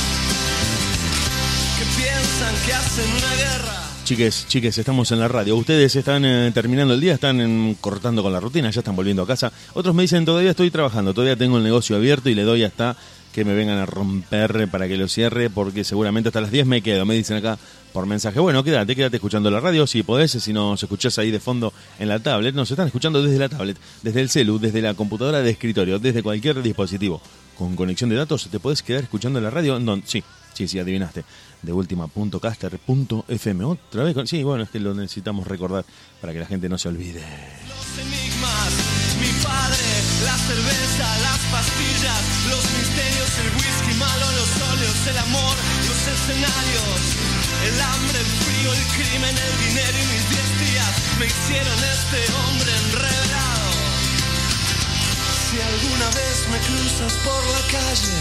que piensan que hacen una guerra. Chiques, chiques, estamos en la radio. Ustedes están eh, terminando el día, están cortando con la rutina, ya están volviendo a casa. Otros me dicen, todavía estoy trabajando, todavía tengo el negocio abierto y le doy hasta que me vengan a romper para que lo cierre, porque seguramente hasta las 10 me quedo. Me dicen acá por mensaje, bueno, quédate, quédate escuchando la radio, si podés, si nos escuchás ahí de fondo en la tablet. Nos están escuchando desde la tablet, desde el celu, desde la computadora de escritorio, desde cualquier dispositivo. Con conexión de datos te podés quedar escuchando la radio. No, sí, sí, sí, adivinaste. De última.caster.fm. Otra vez, con- sí, bueno, es que lo necesitamos recordar para que la gente no se olvide. Los enigmas, mi padre, la cerveza, las pastillas, los misterios, el whisky malo, los óleos, el amor, los escenarios, el hambre, el frío, el crimen, el dinero y mis diez días me hicieron este hombre enredado. Si alguna vez me cruzas por la calle,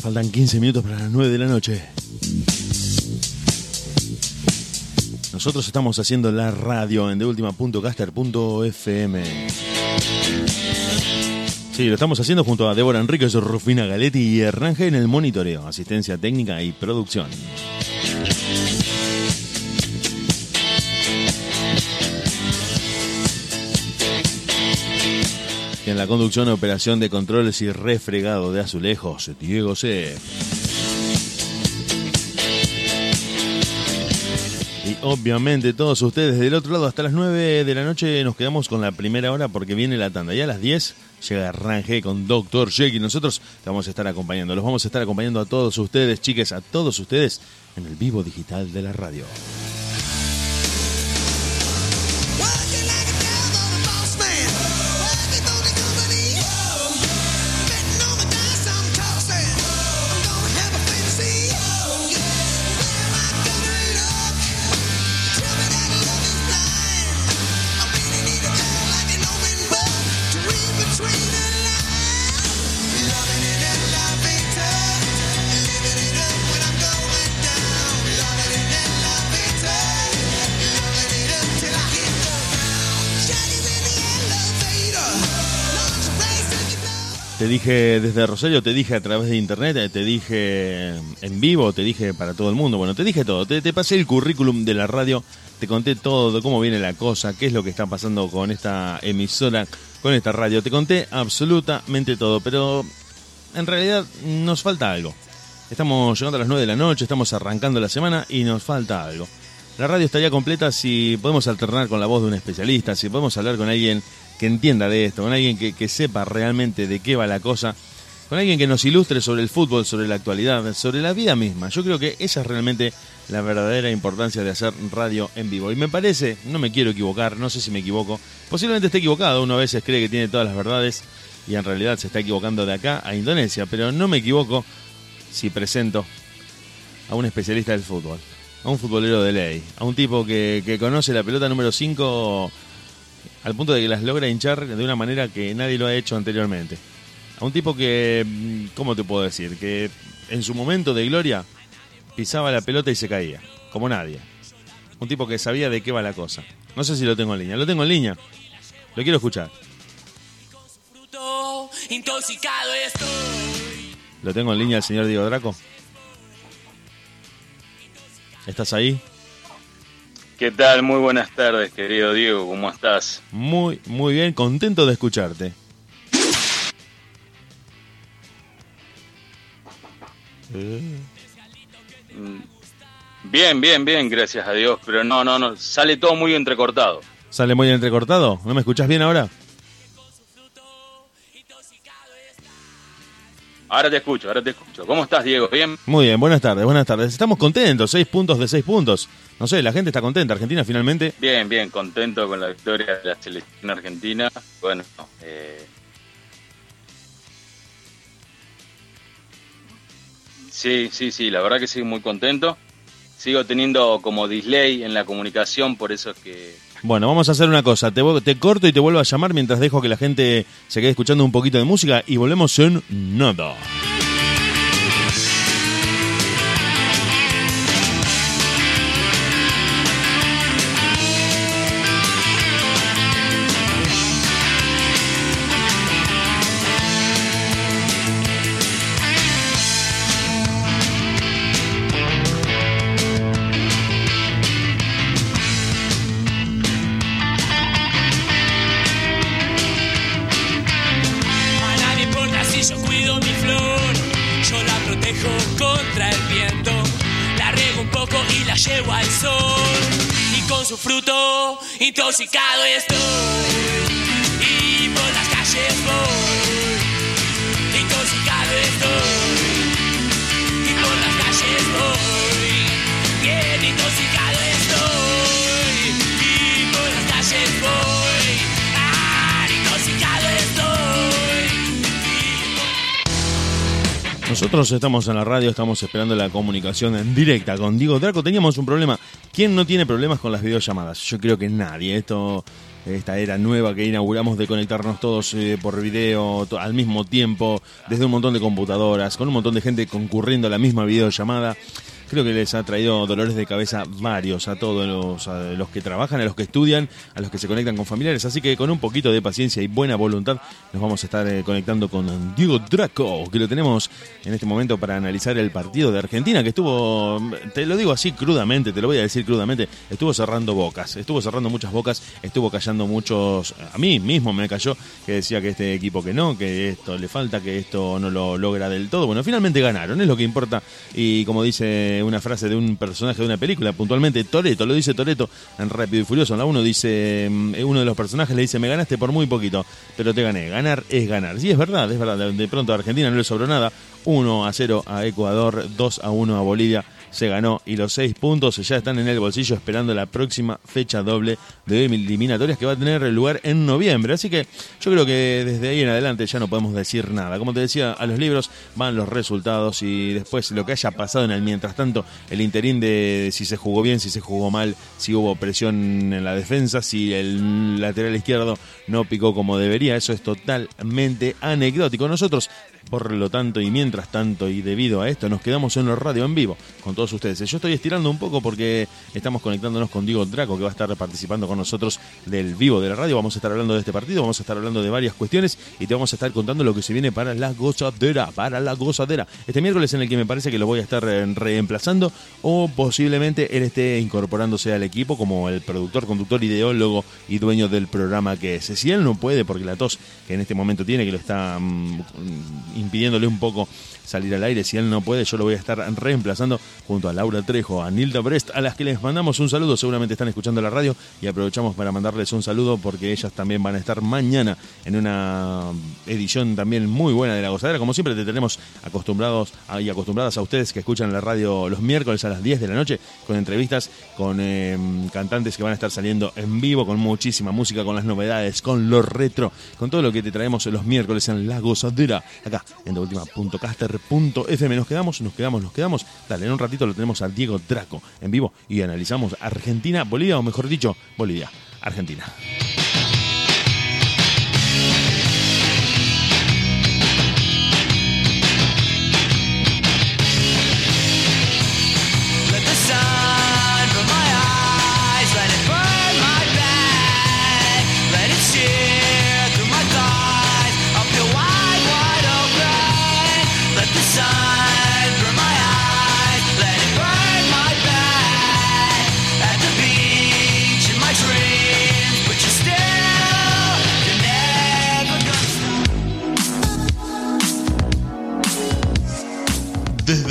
faltan 15 minutos para las 9 de la noche. Nosotros estamos haciendo la radio en deultima.caster.fm. Sí, lo estamos haciendo junto a Débora Enríquez, Rufina Galetti y Hernán en el monitoreo, asistencia técnica y producción. En la conducción, operación de controles y refregado de azulejos, Diego C. Y obviamente todos ustedes del otro lado hasta las 9 de la noche nos quedamos con la primera hora porque viene la tanda. Y a las 10 llega Ranje con Doctor y nosotros vamos a estar acompañando. Los vamos a estar acompañando a todos ustedes, chiques, a todos ustedes en el vivo digital de la radio. Te dije desde Rosario, te dije a través de internet, eh, te dije en vivo, te dije para todo el mundo. Bueno, te dije todo. Te, pasé el currículum de la radio, te conté todo cómo viene la cosa, qué es lo que está pasando con esta emisora, con esta radio. Te conté absolutamente todo, pero en realidad nos falta algo. Estamos llegando a las 9 de la noche, estamos arrancando la semana y nos falta algo. La radio estaría completa si podemos alternar con la voz de un especialista, si podemos hablar con alguien que entienda de esto, con alguien que, que sepa realmente de qué va la cosa, con alguien que nos ilustre sobre el fútbol, sobre la actualidad, sobre la vida misma. Yo creo que esa es realmente la verdadera importancia de hacer radio en vivo. Y me parece, no me quiero equivocar, no sé si me equivoco, posiblemente esté equivocado, uno a veces cree que tiene todas las verdades y en realidad se está equivocando de acá a Indonesia, pero no me equivoco si presento a un especialista del fútbol, a un futbolero de ley, a un tipo que, que conoce la pelota número 5 al punto de que las logra hinchar de una manera que nadie lo ha hecho anteriormente. A un tipo que, mm, ¿cómo te puedo decir? Que en su momento de gloria pisaba la pelota y se caía, como nadie. Un tipo que sabía de qué va la cosa. No sé si lo tengo en línea. Lo tengo en línea. Lo quiero escuchar. intoxicado estoy. Lo tengo en línea el señor Diego Draco. ¿Estás ahí? ¿Qué tal? Muy buenas tardes, querido Diego. ¿Cómo estás? Muy, muy bien. Contento de escucharte. Bien, bien, bien, gracias a Dios. Pero no, no, no. Sale todo muy entrecortado. ¿Sale muy entrecortado? ¿No me escuchás bien ahora? Ahora te escucho, ahora te escucho. ¿Cómo estás, Diego? ¿Bien? Muy bien, buenas tardes, buenas tardes. Estamos contentos, seis puntos de seis puntos. No sé, la gente está contenta. Argentina finalmente. Bien, bien, contento con la victoria de la selección argentina. Bueno, eh... Sí, sí, sí, la verdad que sí, muy contento. Sigo teniendo como delay en la comunicación, por eso es que Bueno, vamos a hacer una cosa. Te, te corto y te vuelvo a llamar mientras dejo que la gente se quede escuchando un poquito de música y volvemos en nada. Intoxicado estoy, Nosotros estamos en la radio, estamos esperando la comunicación en directa con Diego Draco. Teníamos un problema. ¿Quién no tiene problemas con las videollamadas? Yo creo que nadie. Esto esta era nueva que inauguramos de conectarnos todos eh, por video al mismo tiempo, desde un montón de computadoras, con un montón de gente concurriendo a la misma videollamada. Creo que les ha traído dolores de cabeza varios a todos los, los que trabajan, a los que estudian, a los que se conectan con familiares. Así que con un poquito de paciencia y buena voluntad nos vamos a estar eh, conectando con Diego Draco, que lo tenemos en este momento para analizar el partido de Argentina, que estuvo, te lo digo así crudamente, te lo voy a decir crudamente, estuvo cerrando bocas, estuvo cerrando muchas bocas, estuvo callando muchos, a mí mismo me cayó, que decía que este equipo que no, que esto le falta, que esto no lo logra del todo. Bueno, finalmente ganaron, es lo que importa. Y como dice una frase de un personaje de una película, puntualmente Toreto, lo dice Toreto en Rápido y Furioso. La 1 dice, mm, uno de los personajes le dice, me ganaste por muy poquito, pero te gané. Ganar es ganar. Sí, es verdad, es verdad. De- De pronto a Argentina no le sobró nada. 1 a 0 a Ecuador, 2 a 1 a Bolivia. Se ganó y los seis puntos ya están en el bolsillo esperando la próxima fecha doble de eliminatorias que va a tener lugar en noviembre. Así que yo creo que desde ahí en adelante ya no podemos decir nada. Como te decía, a los libros van los resultados y después lo que haya pasado en el mientras tanto, el interín de si se jugó bien, si se jugó mal, si hubo presión en la defensa, si el lateral izquierdo no picó como debería, eso es totalmente anecdótico. Nosotros por lo tanto, y mientras tanto, y debido a esto, nos quedamos en la radio en vivo con todos ustedes. Yo estoy estirando un poco porque estamos conectándonos con Diego Draco, que va a estar participando con nosotros del vivo de la radio. Vamos a estar hablando de este partido, vamos a estar hablando de varias cuestiones y te vamos a estar contando lo que se viene para la gozadera, para la gozadera. Este miércoles en el que me parece que lo voy a estar eh, reemplazando o posiblemente él esté incorporándose al equipo como el productor, conductor, ideólogo y dueño del programa que es. Si él no puede, porque la tos que en este momento tiene, que lo está mm, impidiéndole un poco salir al aire. Si él no puede, yo lo voy a estar reemplazando junto a Laura Trejo, a Nilda Brest, a las que les mandamos un saludo. Seguramente están escuchando la radio y aprovechamos para mandarles un saludo porque ellas también van a estar mañana en una edición también muy buena de La Gozadera. Como siempre, te tenemos acostumbrados y acostumbradas a ustedes que escuchan la radio los miércoles a las 10 de la noche con entrevistas con eh, cantantes que van a estar saliendo en vivo, con muchísima música, con las novedades, con lo retro, con todo lo que te traemos los miércoles en La Gozadera, acá en TheUltima.caster.fm. Nos quedamos, nos quedamos, nos quedamos. Dale, en un ratito lo tenemos a Diego Draco en vivo y analizamos Argentina, Bolivia, o mejor dicho, Bolivia, Argentina.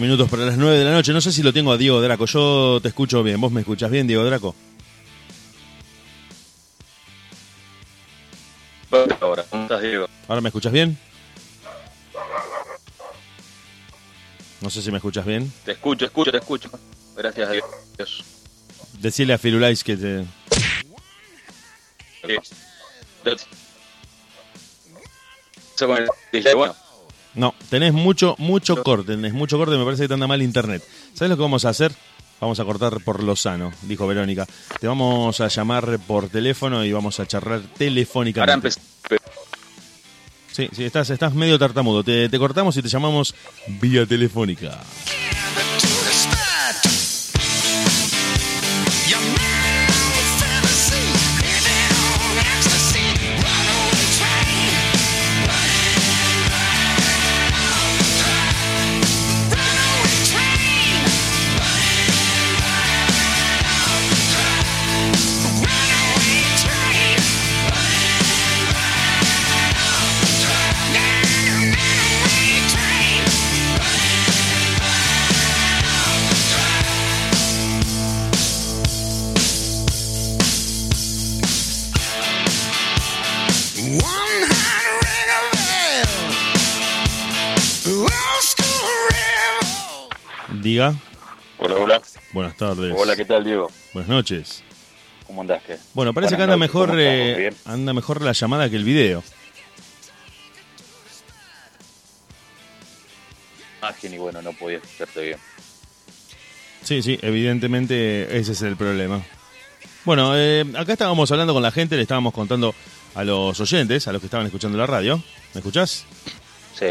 Minutos para las nueve de la noche. No sé si lo tengo a Diego Draco. Yo te escucho bien. ¿Vos me escuchás bien, Diego Draco? Ahora, ¿cómo estás, Diego? ¿Ahora me escuchás bien? No sé si me escuchas bien. Te escucho, escucho, te escucho. Gracias a Dios. Decirle a Firulais que te... Eso con el display, bueno, No, tenés mucho, mucho corte, tenés mucho corte, me parece que te anda mal internet. ¿Sabes lo que vamos a hacer? Vamos a cortar por lo sano, dijo Verónica. Te vamos a llamar por teléfono y vamos a charlar ahora telefónicamente. empecé. Sí, sí, estás, estás medio tartamudo. Te, te cortamos y te llamamos vía telefónica. Diga. Hola, hola. Buenas tardes. Hola, ¿qué tal, Diego? Buenas noches. ¿Cómo andás? ¿Qué? Bueno, parece Buenas que anda noches, mejor eh, anda mejor la llamada que el video. Imagen y bueno, no podía escucharte bien. Sí, sí, evidentemente ese es el problema. Bueno, eh, acá estábamos hablando con la gente, le estábamos contando a los oyentes, a los que estaban escuchando la radio. ¿Me escuchás? Sí.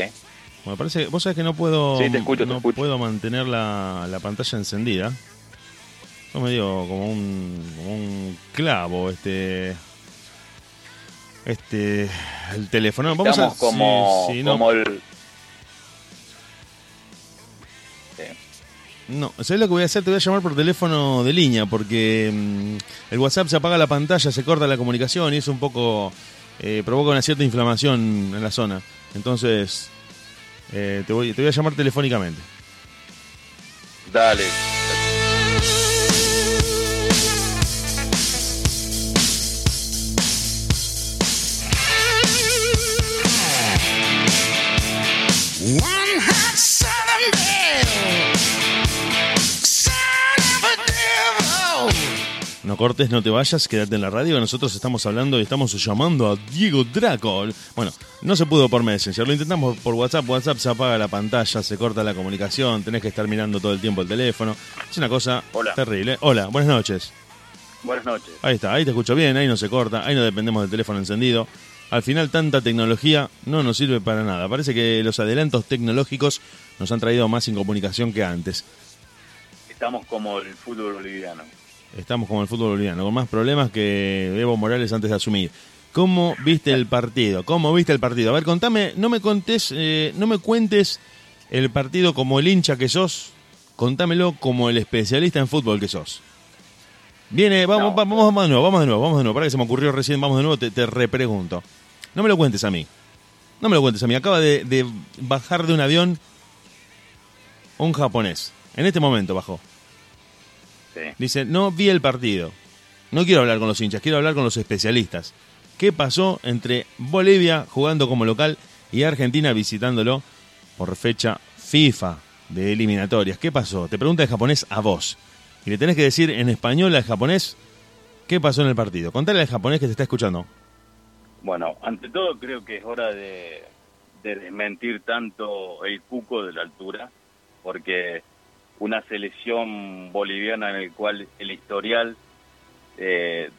Bueno, parece, vos sabés que no puedo, Sí, te escucho, no puedo mantener la, la pantalla encendida. Yo me digo como un, como un clavo, este, este, el teléfono. Vamos Estamos a, como, sí, sí, no, como el... No, ¿sabés lo que voy a hacer? Te voy a llamar por teléfono de línea porque mm, el WhatsApp se apaga la pantalla, se corta la comunicación y es un poco, eh, provoca una cierta inflamación en la zona. Entonces, eh, te, voy, te voy a llamar telefónicamente. Dale. One hot southern belle, No cortes, no te vayas, quédate en la radio. Nosotros estamos hablando y estamos llamando a Diego Draco. Bueno, no se pudo por Messenger. Lo intentamos por WhatsApp. WhatsApp se apaga la pantalla, se corta la comunicación. Tenés que estar mirando todo el tiempo el teléfono. Es una cosa Hola. terrible. Hola, buenas noches. Buenas noches. Ahí está, ahí te escucho bien, ahí no se corta, ahí no dependemos del teléfono encendido. Al final tanta tecnología no nos sirve para nada. Parece que los adelantos tecnológicos nos han traído más incomunicación que antes. Estamos como el fútbol boliviano. Estamos como el fútbol boliviano, con más problemas que Evo Morales antes de asumir. ¿Cómo viste el partido? ¿Cómo viste el partido? A ver, contame, no me contés, eh, no me cuentes el partido como el hincha que sos, contámelo como el especialista en fútbol que sos. Viene, vamos, No. vamos, vamos de nuevo, vamos de nuevo, vamos de nuevo. Para que se me ocurrió recién, vamos de nuevo, te, te repregunto. No me lo cuentes a mí. No me lo cuentes a mí. Acaba de, de bajar de un avión un japonés. En este momento bajó. Sí. Dice, no vi el partido. No quiero hablar con los hinchas, quiero hablar con los especialistas. ¿Qué pasó entre Bolivia jugando como local y Argentina visitándolo por fecha FIFA de eliminatorias? ¿Qué pasó? Te pregunta el japonés a vos. Y le tenés que decir en español al japonés qué pasó en el partido. Contale al japonés que te está escuchando. Bueno, ante todo creo que es hora de, de desmentir tanto el cuco de la altura, porque una selección boliviana en el cual el historial eh,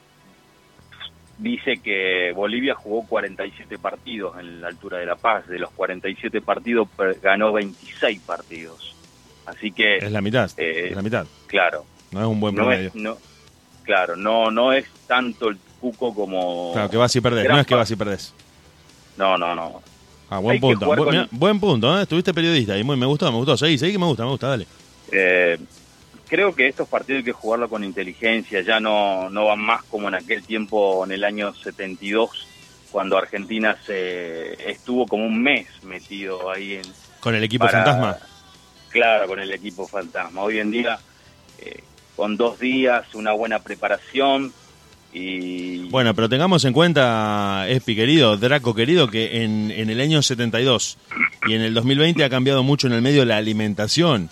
dice que Bolivia jugó 47 partidos en la altura de La Paz, de los 47 partidos ganó 26 partidos. Así que, Es la mitad. Eh, es la mitad. claro, No es un buen no promedio. es, no, claro, no, no es tanto el cuco como... Claro, que vas y perdés. No es que vas y perdés. No, no, no. Ah, buen Hay punto. Buen, mirá, buen punto, ¿eh? Estuviste periodista y muy, me gustó, me gustó. Seguí, seguí que me gusta, me gusta, dale. Eh, creo que estos partidos hay que jugarlo con inteligencia, ya no, no van más como en aquel tiempo, en el año 72, cuando Argentina se estuvo como un mes metido ahí en... Con el equipo para- fantasma. Claro, con el equipo fantasma. Hoy en día, eh, con dos días, una buena preparación y... Bueno, pero tengamos en cuenta, Espi querido, Draco querido, que en, en el año 72 y en el 2020 ha cambiado mucho en el medio la alimentación.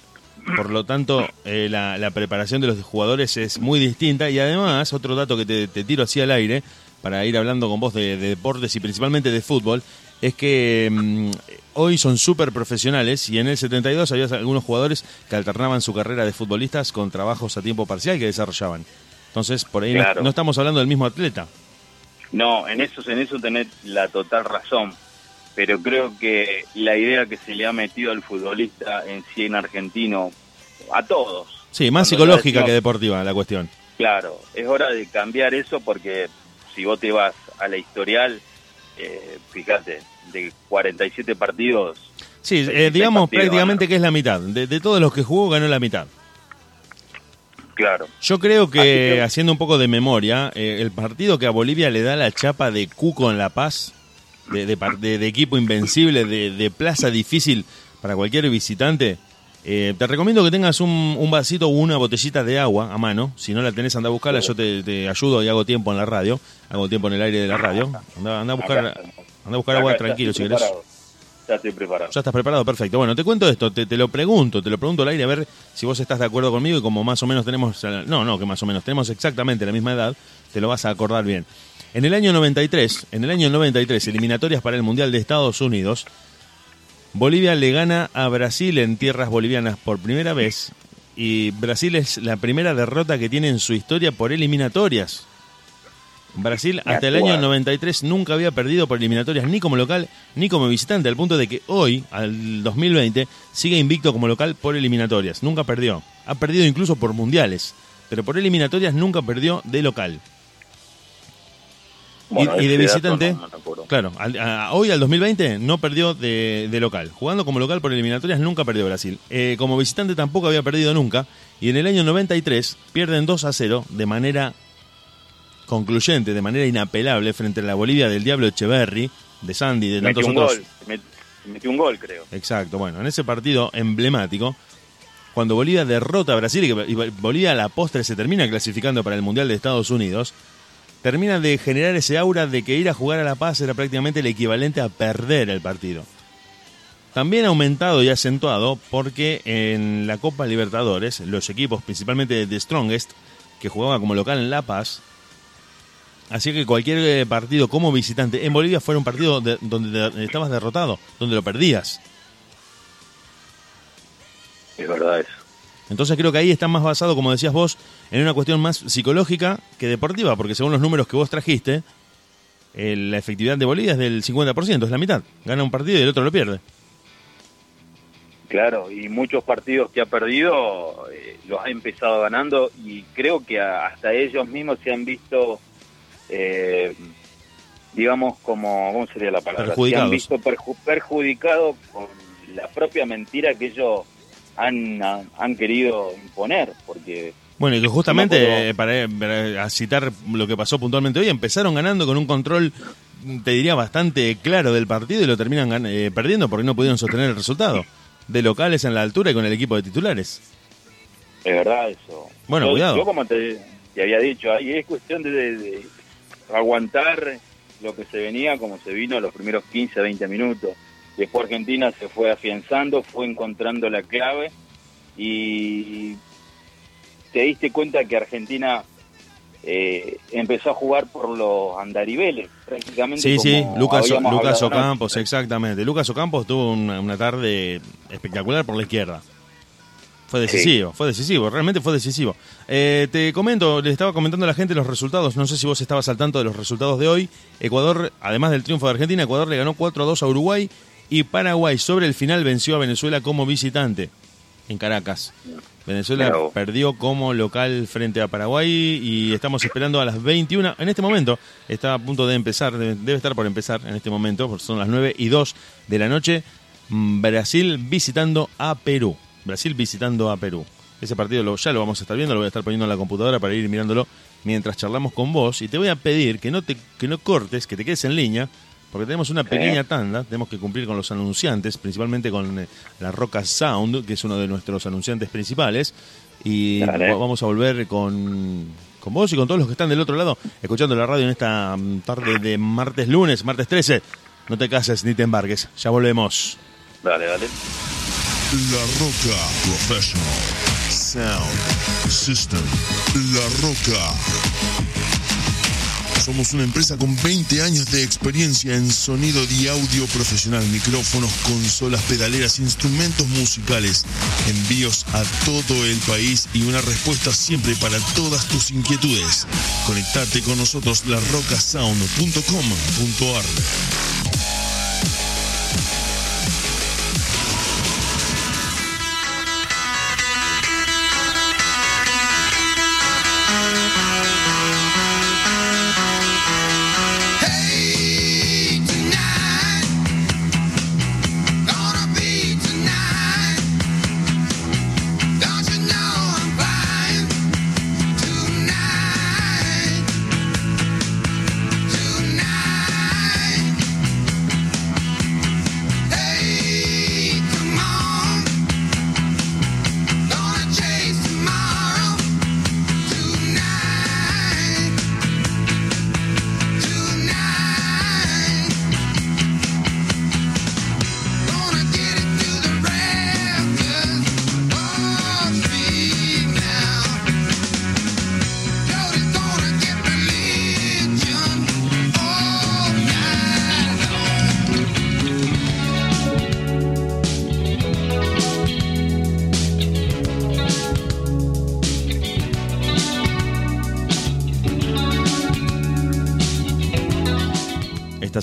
Por lo tanto, eh, la, la preparación de los jugadores es muy distinta. Y además, otro dato que te, te tiro así al aire, para ir hablando con vos de, de deportes y principalmente de fútbol, es que mm, hoy son súper profesionales y en el 72 había algunos jugadores que alternaban su carrera de futbolistas con trabajos a tiempo parcial que desarrollaban. Entonces, por ahí no- no estamos hablando del mismo atleta. No, en eso, en eso tenés la total razón. Pero creo que la idea que se le ha metido al futbolista en sí en argentino, a todos. Sí, más psicológica que deportiva la cuestión. Claro, es hora de cambiar eso porque si vos te vas a la historial, eh, fíjate, de 47 partidos, Sí, eh, 26 digamos partidos, prácticamente que es la mitad. De, de todos los que jugó, ganó la mitad. claro. Yo creo que- haciendo un poco de memoria, eh, el partido que a Bolivia le da la chapa de Cuco en La Paz, de, de de- de equipo invencible, de, plaza difícil para cualquier visitante, eh, te recomiendo que tengas un, un vasito o una botellita de agua a mano. Si no la tenés, anda a buscarla. Yo te, te ayudo y hago tiempo en la radio. Hago tiempo en el aire de la radio. Anda, anda a buscar, anda a buscar agua tranquilo si querés. ya estoy preparado. Ya estás preparado, perfecto. Bueno, te cuento esto, te, te lo pregunto, te lo pregunto al aire a ver si vos estás de acuerdo conmigo y como más o menos tenemos, no, no, que más o menos tenemos exactamente la misma edad, te lo vas a acordar bien. En el año 93, en el año 93, eliminatorias para el Mundial de Estados Unidos, Bolivia le gana a Brasil en tierras bolivianas por primera vez y Brasil es la primera derrota que tiene en su historia por eliminatorias. Brasil hasta el año acuerdo. 93 nunca había perdido por eliminatorias ni como local ni como visitante, al punto de que hoy, al 2020, sigue invicto como local por eliminatorias. Nunca perdió. Ha perdido incluso por mundiales, pero por eliminatorias nunca perdió de local. Bueno, y, y de visitante, no- no claro, al- a- hoy al 2020 no perdió de, de local. Jugando como local por eliminatorias nunca perdió Brasil. Eh, como visitante tampoco había perdido nunca. Y en el año 93 pierden 2 a 0 de manera concluyente, de manera inapelable frente a la Bolivia del Diablo Echeverry, de Sandy, de tantos Metió un otros. gol, met- metió un gol, creo. Exacto, bueno, en ese partido emblemático, cuando Bolivia derrota a Brasil y Bolivia a la postre se termina clasificando para el Mundial de Estados Unidos, termina de generar ese aura de que ir a jugar a La Paz era prácticamente el equivalente a perder el partido. También aumentado y acentuado porque en la Copa Libertadores, los equipos, principalmente de Strongest, que jugaba como local en La Paz, hacía que cualquier eh, partido como visitante en Bolivia fuera un partido de- donde de- estabas derrotado, donde lo perdías. Es verdad eso. Entonces creo que ahí está más basado, como decías vos, en una cuestión más psicológica que deportiva, porque según los números que vos trajiste, eh, la efectividad de Bolivia es del 50%, es la mitad. Gana un partido y el otro lo pierde. Claro, y muchos partidos que ha perdido eh, los ha empezado ganando y creo que a- hasta ellos mismos se han visto, eh, digamos, como, ¿cómo sería la palabra? Se han visto perju- perjudicados con la propia mentira que ellos han, han, querido imponer, porque Bueno, y que justamente, para, para citar lo que pasó puntualmente hoy, empezaron ganando con un control, te diría, bastante claro del partido y lo terminan eh, perdiendo porque no pudieron sostener el resultado. De locales en la altura y con el equipo de titulares. es verdad eso. Bueno, yo, cuidado. Yo como te, te había dicho, ahí es cuestión de, de- de aguantar lo que se venía como se vino los primeros 15, 20 minutos. Después Argentina se fue afianzando, fue encontrando la clave y te diste cuenta que Argentina eh, empezó a jugar por los andariveles, prácticamente. Sí, sí, Lucas, Lucas. Ocampos, exactamente. Lucas Ocampos tuvo una, una tarde espectacular por la izquierda. Fue decisivo, fue decisivo, realmente fue decisivo. Eh, te comento, le estaba comentando a la gente los resultados, no sé si vos estabas al tanto de los resultados de hoy. Ecuador, además del triunfo de Argentina, Ecuador le ganó 4 a 2 a Uruguay y Paraguay sobre el final venció a Venezuela como visitante en Caracas. Venezuela Bravo. perdió como local frente a Paraguay y estamos esperando a las 21. En este momento está a punto de empezar, debe, estar por empezar en este momento, porque son las 9 y 2 de la noche. mm, Brasil visitando a Perú. Brasil visitando a Perú. Ese partido lo- ya lo vamos a estar viendo, lo voy a estar poniendo en la computadora para ir mirándolo mientras charlamos con vos. Y te voy a pedir que no, te, que no cortes, que te quedes en línea, porque tenemos una pequeña tanda, tenemos que cumplir con los anunciantes, principalmente con eh, la Roca Sound, que es uno de nuestros anunciantes principales. Y Dale. vamos a volver con, con vos y con todos los que están del otro lado, escuchando la radio en esta mm, tarde de martes lunes, martes 13. No te cases ni te embarques, ya volvemos. Dale, dale. La Roca Professional Sound System. La Roca. Somos una empresa con 20 años de experiencia en sonido y audio profesional, micrófonos, consolas, pedaleras, instrumentos musicales, envíos a todo el país y una respuesta siempre para todas tus inquietudes. Conectate con nosotros larrocasound.com.ar.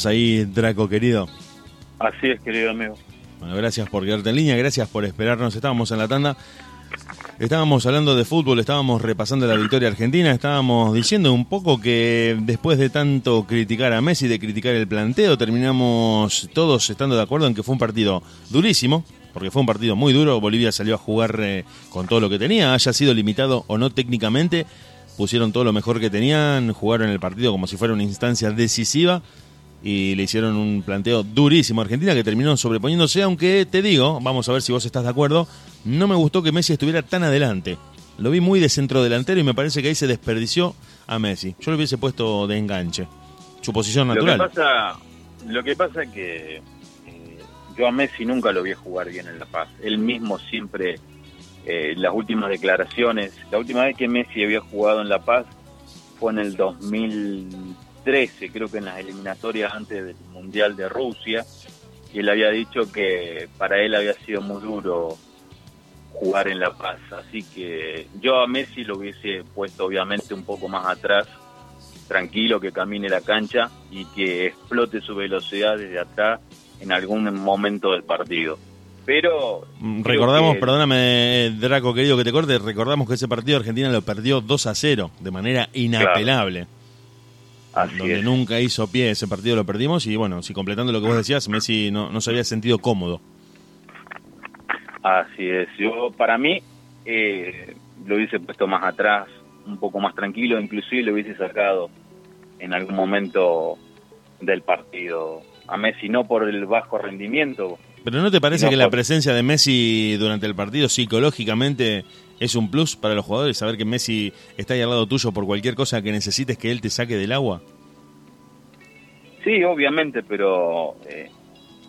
¿Estás ahí, Draco querido? Así es, querido amigo. Bueno, gracias por quedarte en línea, gracias por esperarnos. Estábamos en la tanda. Estábamos hablando de fútbol, estábamos repasando la victoria argentina, estábamos diciendo un poco que después de tanto criticar a Messi, de criticar el planteo, terminamos todos estando de acuerdo en que fue un partido durísimo, porque fue un partido muy duro. Bolivia salió a jugar eh, con todo lo que tenía, haya sido limitado o no técnicamente. Pusieron todo lo mejor que tenían, jugaron el partido como si fuera una instancia decisiva y le hicieron un planteo durísimo a Argentina que terminó sobreponiéndose, aunque te digo, vamos a ver si vos estás de acuerdo, no me gustó que Messi estuviera tan adelante. Lo vi muy de centro delantero y me parece que ahí se desperdició a Messi. Yo lo hubiese puesto de enganche. Su posición Lo que natural. pasa, lo que pasa es que eh, yo a Messi nunca lo vi jugar bien en La Paz. Él mismo siempre, eh, las últimas declaraciones, la última vez que Messi había jugado en La Paz fue en el 2013, creo que en las eliminatorias antes del Mundial de Rusia, y él había dicho que para él había sido muy duro jugar en La Paz. Así que yo a Messi lo hubiese puesto obviamente un poco más atrás, tranquilo, que camine la cancha y que explote su velocidad desde atrás en algún momento del partido. Pero Mm, Recordamos, que- perdóname, Draco, querido que te corte, recordamos que ese partido Argentina lo perdió 2 a 0 de manera inapelable. Así donde es. nunca hizo pie ese partido lo perdimos y bueno, si completando lo que vos decías, Messi no, no se había sentido cómodo. Así es. Yo, para mí, eh, lo hubiese puesto más atrás, un poco más tranquilo, inclusive lo hubiese sacado en algún momento del partido a Messi, no por el bajo rendimiento. Pero ¿no te parece que la presencia de Messi durante el partido psicológicamente es un plus para los jugadores? Saber que Messi está ahí al lado tuyo por cualquier cosa que necesites que él te saque del agua. Sí, obviamente, pero eh,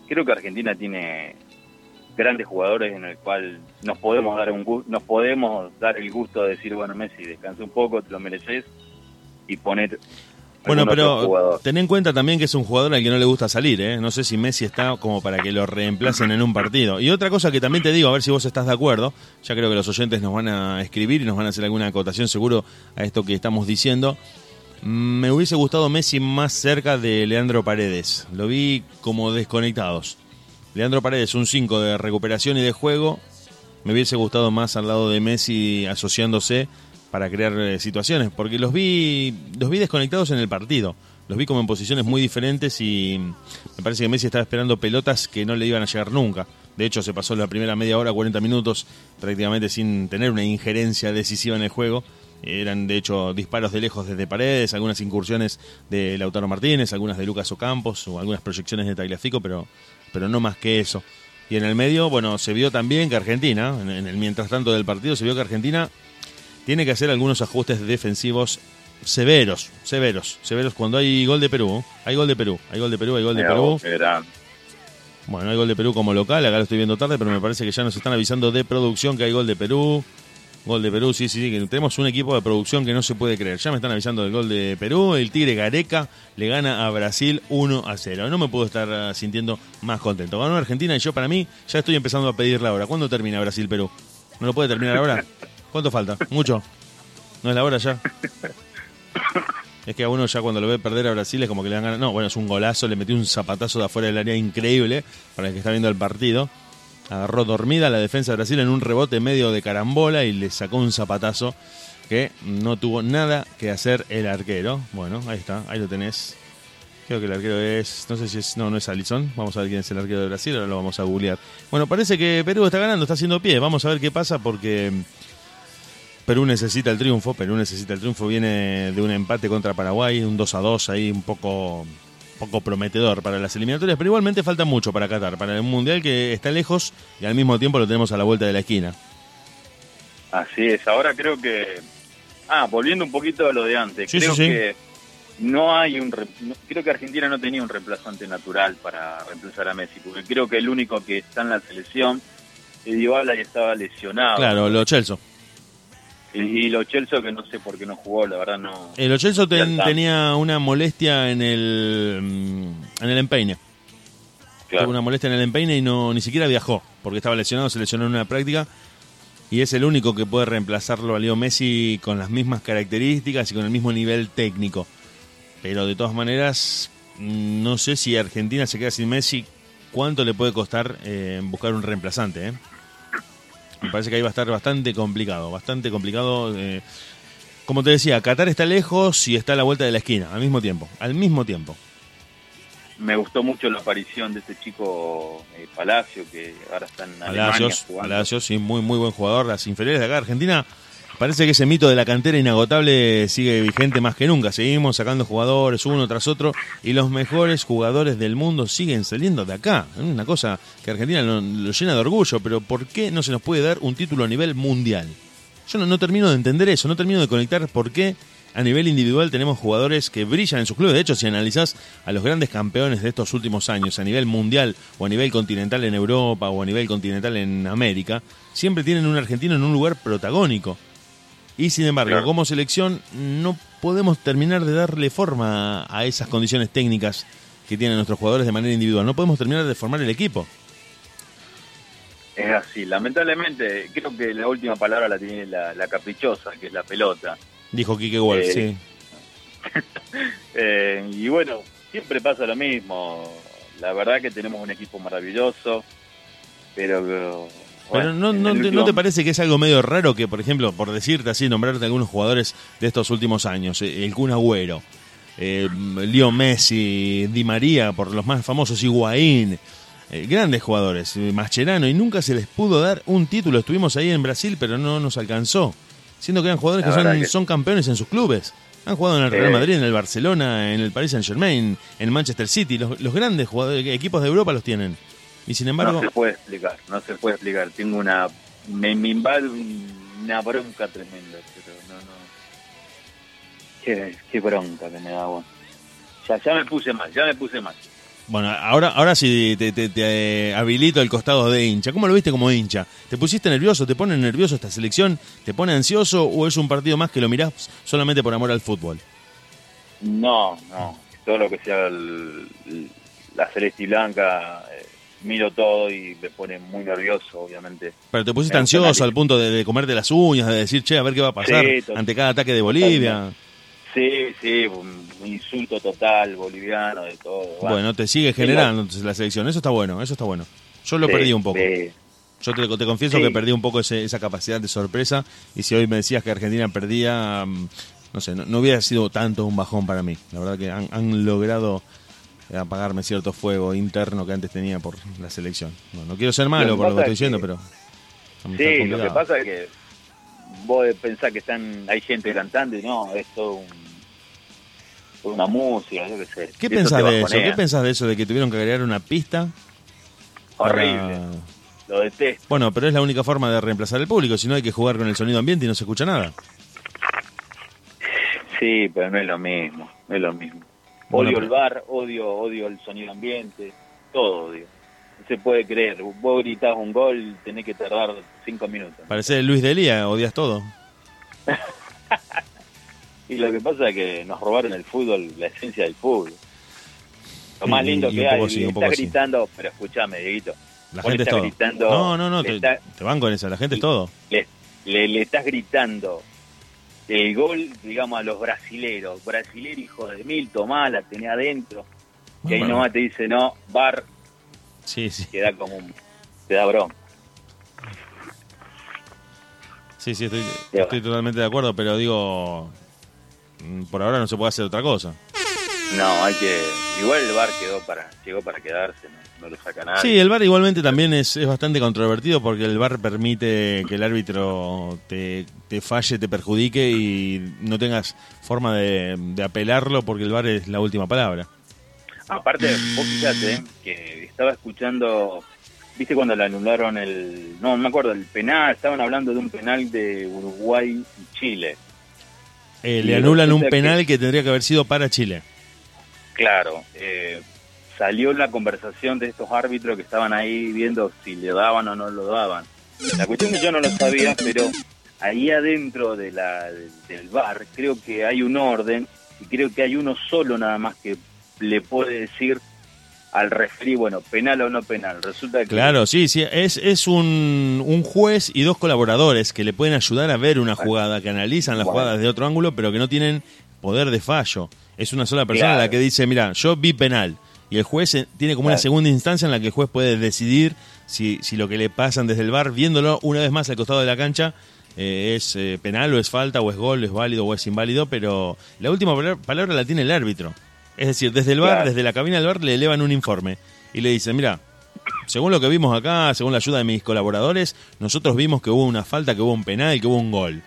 creo que Argentina tiene grandes jugadores en el cual nos podemos dar un nos podemos dar el gusto de decir bueno Messi descansa un poco te lo mereces y poner Bueno, pero ten en cuenta también que es un jugador al que no le gusta salir, ¿eh? No sé si Messi está como para que lo reemplacen en un partido. Y otra cosa que también te digo, a ver si vos estás de acuerdo, ya creo que los oyentes nos van a escribir y nos van a hacer alguna acotación seguro a esto que estamos diciendo. Mm, Me hubiese gustado Messi más cerca de Leandro Paredes. Lo vi como desconectados. Leandro Paredes, un 5 de recuperación y de juego. Me hubiese gustado más al lado de Messi asociándose para crear eh, situaciones, porque los vi, los vi desconectados en el partido. Los vi como en posiciones muy diferentes y me parece que Messi estaba esperando pelotas que no le iban a llegar nunca. De hecho, se pasó la primera media hora, 40 minutos, prácticamente sin tener una injerencia decisiva en el juego. Eran, de hecho, disparos de lejos desde paredes, algunas incursiones de Lautaro Martínez, algunas de Lucas Ocampos o algunas proyecciones de Tagliafico, pero, pero no más que eso. Y en el medio, bueno, se vio también que Argentina, en, en el mientras tanto del partido, se vio que Argentina tiene que hacer algunos ajustes defensivos severos, severos, severos. Cuando hay gol de Perú, hay gol de Perú, hay gol de Perú, hay gol de Perú. Bueno, hay gol de Perú como local, acá lo estoy viendo tarde, pero me parece que ya nos están avisando de producción que hay gol de Perú. Gol de Perú, sí, sí, sí, que tenemos un equipo de producción que no se puede creer. Ya me están avisando del gol de Perú, el Tigre Gareca le gana a Brasil 1 a 0. No me puedo estar ah, sintiendo más contento. Ganó Argentina y yo para mí ya estoy empezando a pedir la hora. ¿Cuándo termina Brasil-Perú? ¿No lo puede terminar ahora? ¿Cuánto falta? ¿Mucho? ¿No es la hora ya? Es que a uno ya cuando lo ve perder a Brasil es como que le dan ganas. No, bueno, es un golazo, le metió un zapatazo de afuera del área increíble para el que está viendo el partido. Agarró dormida la defensa de Brasil en un rebote medio de carambola y le sacó un zapatazo que no tuvo nada que hacer el arquero. Bueno, ahí está, ahí lo tenés. Creo que el arquero es, no sé si es, no, no es Alisson. Vamos a ver quién es el arquero de Brasil, ahora lo vamos a googlear. Bueno, parece que Perú está ganando, está haciendo pie. Vamos a ver qué pasa porque Perú necesita el triunfo. Perú necesita el triunfo. Viene de un empate contra Paraguay, un 2 a 2 ahí un poco, poco prometedor para las eliminatorias. Pero igualmente falta mucho para Qatar, para el mundial que está lejos y al mismo tiempo lo tenemos a la vuelta de la esquina. Así es, ahora creo que... Ah, volviendo un poquito a lo de antes, Sí, creo sí, sí. que no hay un... creo que Argentina no tenía un reemplazante natural para reemplazar a Messi, porque creo que el único que está en la selección es Dybala y estaba lesionado. Claro, lo Chelso. Y, lo Chelsea que no sé por qué no jugó, la verdad no... El Chelso Ya está. tenía una molestia en el, mm, en el empeine. Claro. Tuvo una molestia en el empeine y no ni siquiera viajó, porque estaba lesionado, se lesionó en una práctica. Y es el único que puede reemplazarlo a Leo Messi con las mismas características y con el mismo nivel técnico. Pero de todas maneras, mm, no sé si Argentina se queda sin Messi, ¿cuánto le puede costar eh, buscar un reemplazante? eh? Me parece que ahí va a estar bastante complicado, bastante complicado. eh. como te decía, Qatar está lejos y está a la vuelta de la esquina, al mismo tiempo, al mismo tiempo. Me gustó mucho la aparición de este chico eh, Palacio, que ahora está en Alemania Palacios, jugando. Palacios, sí, muy, muy buen jugador. Las inferiores de acá, Argentina, parece que ese mito de la cantera inagotable sigue vigente más que nunca. Seguimos sacando jugadores uno tras otro y los mejores jugadores del mundo siguen saliendo de acá. Una cosa que Argentina lo, lo llena de orgullo, pero ¿por qué no se nos puede dar un título a nivel mundial? Yo no, no termino de entender eso, no termino de conectar por qué a nivel individual tenemos jugadores que brillan en sus clubes. De hecho, si analizás a los grandes campeones de estos últimos años a nivel mundial o a nivel continental en Europa o a nivel continental en América, siempre tienen un argentino en un lugar protagónico. Y sin embargo, Claro. como selección no podemos terminar de darle forma a esas condiciones técnicas que tienen nuestros jugadores de manera individual. No podemos terminar de formar el equipo. Es así, lamentablemente, creo que la última palabra la tiene la, la caprichosa, que es la pelota. Dijo Quique Wolf, Eh, sí. Eh, y bueno, siempre pasa lo mismo. La verdad que tenemos un equipo maravilloso, pero... Pero no, no, último- ¿no te parece que es algo medio raro que, por ejemplo, por decirte así, nombrarte algunos jugadores de estos últimos años, eh, el Kun Agüero, eh, Leo Messi, Di María, por los más famosos, Higuaín, eh, grandes jugadores, eh, Mascherano, y nunca se les pudo dar un título. Estuvimos ahí en Brasil, pero no nos alcanzó. Siendo que eran jugadores que son, que- son campeones en sus clubes. Han jugado en el Real. Madrid, en el Barcelona, en el Paris Saint Germain, en Manchester City. Los, los grandes jugadores, equipos de Europa los tienen. Y sin embargo, No se puede explicar, no se puede explicar. Tengo una... Me, me invade una bronca tremenda, pero no, no... Qué, qué bronca que me da, bueno. Ya, ya me puse mal, ya me puse mal. Bueno, ahora, ahora sí te, te- te, eh, habilito el costado de hincha. ¿Cómo lo viste como hincha? ¿Te pusiste nervioso? ¿Te pone nervioso esta selección? ¿Te pone ansioso? ¿O es un partido más que lo mirás solamente por amor al fútbol? No, no. Todo lo que sea el- el- la celeste y blanca, eh, miro todo y me pone muy nervioso, obviamente. Pero te pusiste gusta ansioso al punto de, de comerte las uñas, de decir, che, a ver qué va a pasar Sí, ante cada ataque de Bolivia. Sí, sí, un, insulto total, boliviano, de todo. Bueno, te sigue generando la selección. Eso está bueno, eso está bueno. Yo lo Sí, perdí un poco. Yo te, te confieso que perdí un poco ese- esa capacidad de sorpresa. Y si hoy me decías que Argentina perdía, mm, no sé, no, no hubiera sido tanto un bajón para mí. La verdad que han, han logrado eh, apagarme cierto fuego interno que antes tenía por la selección. No, no quiero ser malo por lo que estoy diciendo, que- pero. Sí, lo que pasa es que vos pensás que están hay gente cantando y no, es todo un, una música, yo qué sé. ¿Qué Eso pensás de eso? ¿Qué pensás de eso de que tuvieron que agregar una pista? para- Horrible, lo detesto. Bueno, pero es la única forma de reemplazar el público, si no hay que jugar con el sonido ambiente y no se escucha nada. Sí, pero no es lo mismo, no es lo mismo. Odio el bar, odio, odio el sonido ambiente, todo odio. No se puede creer, vos gritás un gol, tenés que tardar cinco minutos. Parece Luis Delía, odias todo. Y lo que pasa es que nos robaron el fútbol, la esencia del fútbol. Lo más lindo y que hay, sí, estás sí. gritando, pero escúchame, Dieguito. La gente es todo. gritando- no, no, no, te, está- te banco en esa, la gente es todo. le, le, le estás gritando el gol, digamos, a los brasileros. Brasilero, hijo de mil, tomá, la tenía adentro. Y ahí Bueno. nomás te dice, no, bar, Sí, sí, te da como un... te da bronca. sí, sí, estoy, estoy totalmente de acuerdo, pero digo, mm, por ahora no se puede hacer otra cosa. No, hay que... Igual el bar quedó para, llegó para quedarse, no, no lo saca nadie. Sí, el VAR igualmente también es, es bastante controvertido porque el VAR permite que el árbitro te, te falle, te perjudique y no tengas forma de, de apelarlo porque el VAR es la última palabra. Aparte, vos fíjate que estaba escuchando, viste cuando le anularon el, no me acuerdo, el penal, estaban hablando de un penal de Uruguay y Chile. Eh, le anulan un que- penal que tendría que haber sido para Chile. Claro, eh, salió la conversación de estos árbitros que estaban ahí viendo si le daban o no lo daban. La cuestión es que yo no lo sabía, pero ahí adentro de la, del bar creo que hay un orden y creo que hay uno solo nada más que le puede decir al referí, bueno, penal o no penal. Resulta que Claro, sí, sí, es, es un, un juez y dos colaboradores que le pueden ayudar a ver una jugada, que analizan las Bueno. jugadas de otro ángulo, pero que no tienen poder de fallo. Es una sola persona la que dice, mira, yo vi penal. Y el juez tiene como una segunda instancia en la que el juez puede decidir si, si lo que le pasan desde el bar, viéndolo una vez más al costado de la cancha, eh, es eh, penal o es falta o es gol, es válido o es inválido, pero la última palabra, palabra la tiene el árbitro. Es decir, desde el bar, Claro. desde la cabina del bar, le elevan un informe y le dicen, mira, según lo que vimos acá, según la ayuda de mis colaboradores, nosotros vimos que hubo una falta, que hubo un penal, que hubo un gol.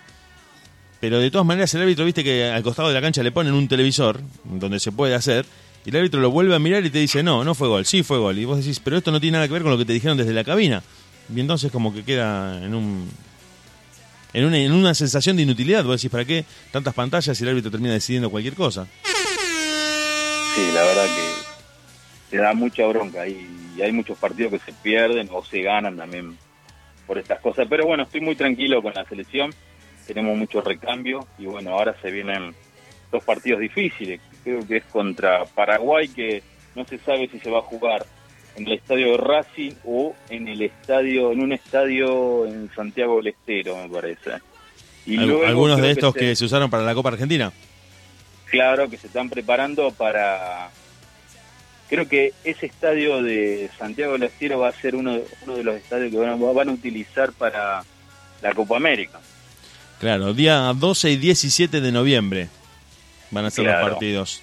Pero de todas maneras el árbitro, viste que al costado de la cancha le ponen un televisor, donde se puede hacer, y el árbitro lo vuelve a mirar y te dice, no, no fue gol, sí fue gol. Y vos decís, pero esto no tiene nada que ver con lo que te dijeron desde la cabina. Y entonces como que queda en un... En una, en una sensación de inutilidad, vos decís, ¿para qué tantas pantallas si el árbitro termina decidiendo cualquier cosa? Sí, la verdad que te da mucha bronca y, y hay muchos partidos que se pierden o se ganan también por estas cosas. Pero bueno, estoy muy tranquilo con la selección, tenemos mucho recambio y bueno, ahora se vienen dos partidos difíciles. Creo que es contra Paraguay, que no se sabe si se va a jugar en el estadio de Racing o en el estadio, en un estadio en Santiago del Estero, me parece. Y Al- luego algunos de estos se- que se usaron para la Copa Argentina. Claro, que se están preparando para... Creo que ese estadio de Santiago del Estero va a ser uno, uno de los estadios que van a, van a utilizar para la Copa América. Claro, día 12 y 17 de noviembre van a ser Claro. los partidos.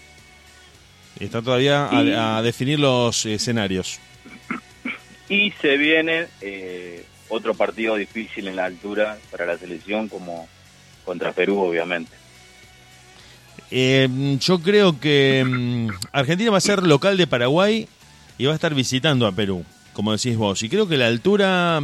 Y está todavía Y- a, definir los escenarios. Y se viene eh, otro partido difícil en la altura para la selección, como contra Perú, obviamente. Eh, yo creo que mm, Argentina va a ser local de Paraguay y va a estar visitando a Perú, como decís vos. Y creo que la altura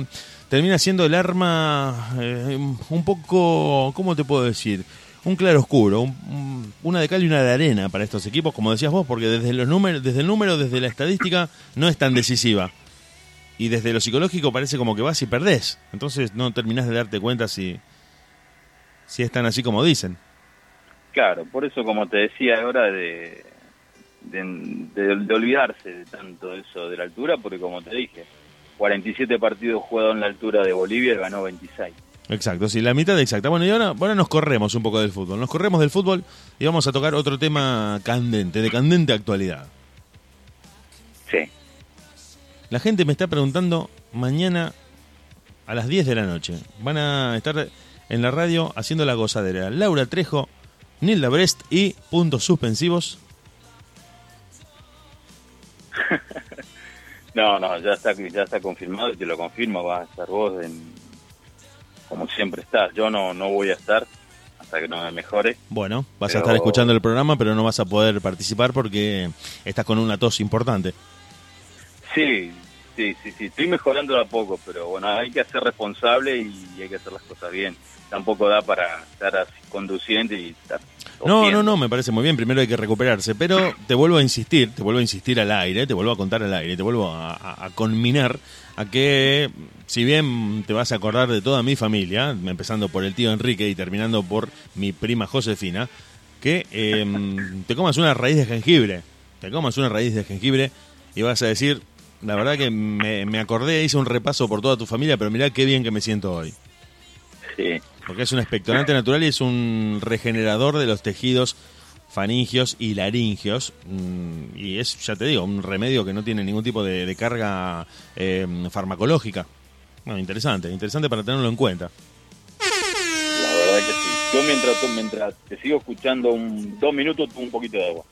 termina siendo el arma eh, un poco, ¿cómo te puedo decir? Un claro oscuro, un- un- una de cal y una de arena para estos equipos, como decías vos, porque desde los números, desde el número, desde la estadística, no es tan decisiva. Y desde lo psicológico parece como que vas y perdés. Entonces no terminás de darte cuenta si, si es tan así como dicen. Claro, por eso, como te decía, ahora de, de, de- de olvidarse de tanto eso de la altura, porque como te dije, 47 partidos jugados en la altura de Bolivia y ganó 26. Exacto, sí, la mitad exacta. Bueno, y ahora, ahora nos corremos un poco del fútbol. Nos corremos del fútbol y vamos a tocar otro tema candente, de candente actualidad. Sí. La gente me está preguntando mañana a las 10 de la noche. Van a estar en la radio haciendo la gozadera. Laura Trejo, Nilda Brest y puntos suspensivos. No, no, ya está, ya está confirmado y te lo confirmo, vas a estar vos en, como siempre estás. Yo no, no voy a estar hasta que no me mejore. Bueno, vas a estar escuchando el programa, pero no vas a poder participar porque estás con una tos importante. Sí, sí, sí, sí, estoy mejorando de a poco, pero bueno, hay que ser responsable y hay que hacer las cosas bien. Tampoco da para estar así conduciendo y estar... No, no, no, me parece muy bien. Primero hay que recuperarse, pero te vuelvo a insistir, te vuelvo a insistir al aire, te vuelvo a contar al aire, te vuelvo a, a- a conminar a que, si bien te vas a acordar de toda mi familia, empezando por el tío Enrique y terminando por mi prima Josefina, que em, te comas una raíz de jengibre, te comas una raíz de jengibre y vas a decir, la verdad que me, me acordé, hice un repaso por toda tu familia, pero mirá qué bien que me siento hoy. Sí, Porque es un expectorante natural y es un regenerador de los tejidos faringios y laringios. mm, Y es, ya te digo, un remedio que no tiene ningún tipo de, de carga eh, farmacológica. Bueno, interesante, interesante para tenerlo en cuenta. la verdad que sí. Yo mientras, mientras te sigo escuchando un, dos minutos, un poquito de agua.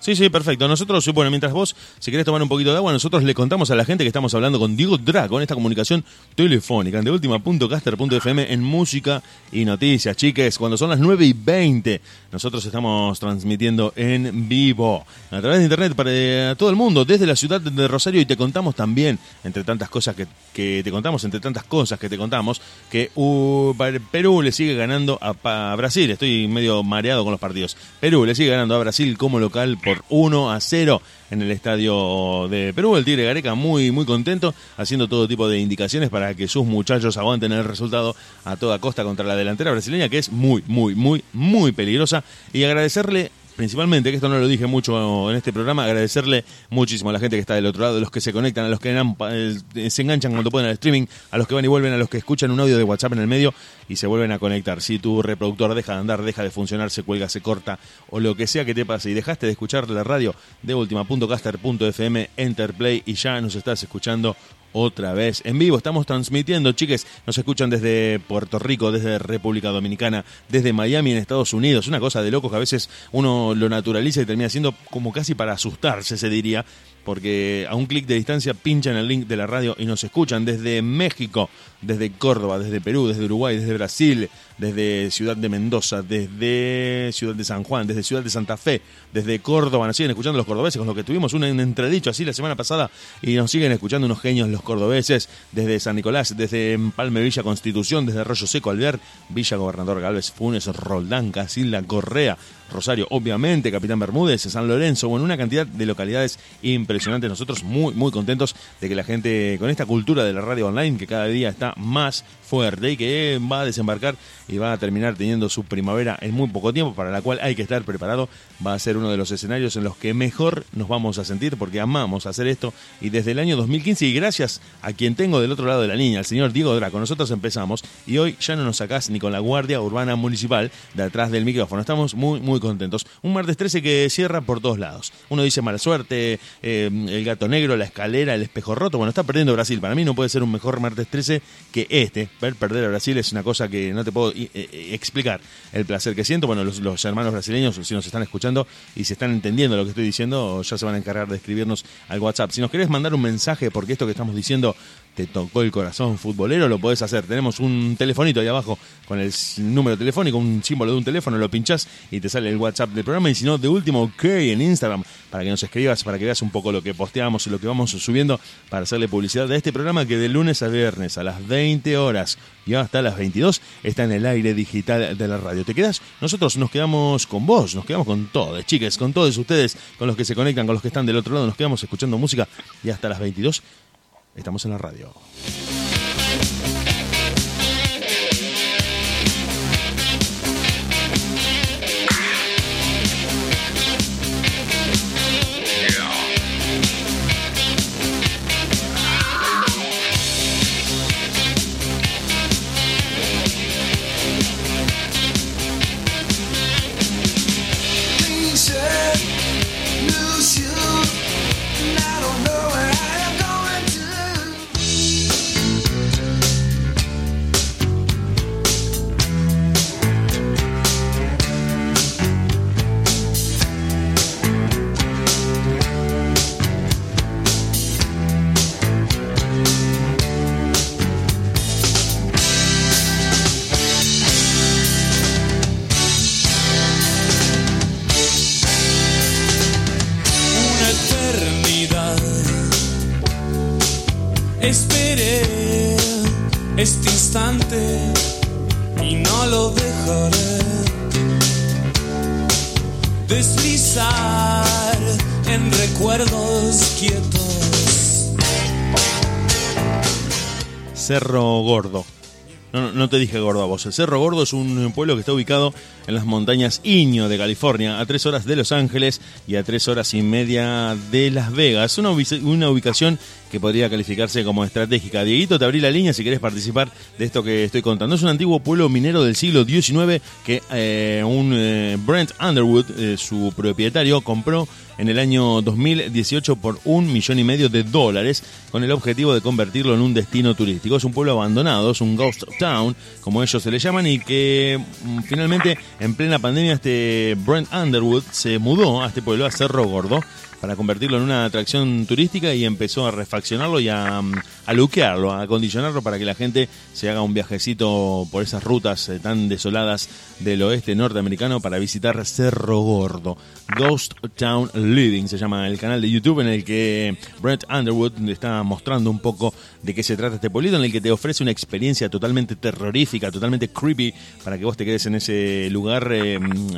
Sí, sí, perfecto. Nosotros, bueno, mientras vos, si querés tomar un poquito de agua, nosotros le contamos a la gente que estamos hablando con Diego Draco en esta comunicación telefónica en deultima.caster.fm en música y noticias. Chiques, cuando son las 9 y 20, nosotros estamos transmitiendo en vivo a través de internet para eh, todo el mundo, desde la ciudad de Rosario, y te contamos también, entre tantas cosas que, que te contamos, entre tantas cosas que te contamos, que uh, Perú le sigue ganando a, a Brasil. Estoy medio mareado con los partidos. Perú le sigue ganando a Brasil como local por 1 a 0 en el estadio de Perú. El Tigre Gareca muy, muy contento, haciendo todo tipo de indicaciones para que sus muchachos aguanten el resultado a toda costa contra la delantera brasileña, que es muy, muy, muy, muy peligrosa. Y agradecerle principalmente, que esto no lo dije mucho en este programa, agradecerle muchísimo a la gente que está del otro lado, a los que se conectan, a los que se enganchan cuando pueden al streaming, a los que van y vuelven, a los que escuchan un audio de WhatsApp en el medio y se vuelven a conectar. Si tu reproductor deja de andar, deja de funcionar, se cuelga, se corta o lo que sea que te pase y dejaste de escuchar la radio de última.caster.fm, Enterplay y ya nos estás escuchando otra vez en vivo. Estamos transmitiendo, chiques. Nos escuchan desde Puerto Rico, desde República Dominicana, desde Miami en Estados Unidos. Una cosa de locos que a veces uno lo naturaliza y termina siendo como casi para asustarse, se diría. Porque a un clic de distancia pinchan el link de la radio y nos escuchan desde México, desde Córdoba, desde Perú, desde Uruguay, desde Brasil, desde Ciudad de Mendoza, desde Ciudad de San Juan, desde Ciudad de Santa Fe, desde Córdoba. Nos siguen escuchando los cordobeses, con los que tuvimos un entredicho así la semana pasada y nos siguen escuchando unos genios los cordobeses, desde San Nicolás, desde Palme Villa Constitución, desde Arroyo Seco, Alvear, Villa Gobernador Galvez, Funes, Roldán, Casilda, Correa, Rosario, obviamente, Capitán Bermúdez, San Lorenzo, bueno, una cantidad de localidades impresionantes. Nosotros muy, muy contentos de que la gente con esta cultura de la radio online, que cada día está más fuerte y que va a desembarcar y va a terminar teniendo su primavera en muy poco tiempo, para la cual hay que estar preparado, va a ser uno de los escenarios en los que mejor nos vamos a sentir porque amamos hacer esto y desde el año 2015 y gracias a quien tengo del otro lado de la línea, el señor Diego Draco, nosotros empezamos y hoy ya no nos sacás ni con la Guardia Urbana Municipal de atrás del micrófono. Estamos muy, muy contentos. Un martes 13 que cierra por todos lados. Uno dice mala suerte, eh, el gato negro, la escalera, el espejo roto. Bueno, está perdiendo Brasil. Para mí no puede ser un mejor martes 13 que este. Ver perder a Brasil es una cosa que no te puedo eh, eh, explicar el placer que siento. Bueno, los, hermanos brasileños, si nos están escuchando y se están entendiendo lo que estoy diciendo, ya se van a encargar de escribirnos al WhatsApp. Si nos querés mandar un mensaje, porque esto que estamos diciendo te tocó el corazón futbolero, lo podés hacer. Tenemos un telefonito ahí abajo con el número telefónico, un símbolo de un teléfono, lo pinchás y te sale el WhatsApp del programa. Y si no, de último, ok en Instagram, para que nos escribas, para que veas un poco lo que posteamos y lo que vamos subiendo para hacerle publicidad de este programa que de lunes a viernes a las 20 horas y hasta las 22 está en el aire digital de la radio. ¿Te quedas? Nosotros nos quedamos con vos, nos quedamos con todos, chiques, con todos ustedes, con los que se conectan, con los que están del otro lado, nos quedamos escuchando música y hasta las 22 estamos en la radio. Cerro Gordo. No, te dije gordo a vos. El Cerro Gordo es un pueblo que está ubicado en las montañas Iño de California, a tres horas de Los Ángeles y a tres horas y media de Las Vegas. Una, una ubicación que podría calificarse como estratégica. Dieguito, te abrí la línea si querés participar de esto que estoy contando. Es un antiguo pueblo minero del siglo XIX que eh, un eh, Brent Underwood, eh, su propietario, compró en el año 2018 por un millón y medio de dólares con el objetivo de convertirlo en un destino turístico. Es un pueblo abandonado, es un ghost town, como ellos se le llaman, y que mm, finalmente en plena pandemia este Brent Underwood se mudó a este pueblo, a Cerro Gordo, para convertirlo en una atracción turística y empezó a refaccionarlo y a, mm, a luquearlo, a acondicionarlo para que la gente se haga un viajecito por esas rutas eh, tan desoladas del oeste norteamericano para visitar Cerro Gordo. Ghost Town Living se llama el canal de YouTube en el que Brent Underwood está mostrando un poco de qué se trata este pueblito, en el que te ofrece una experiencia totalmente terrorífica, totalmente creepy, para que vos te quedes en ese lugar eh, mm,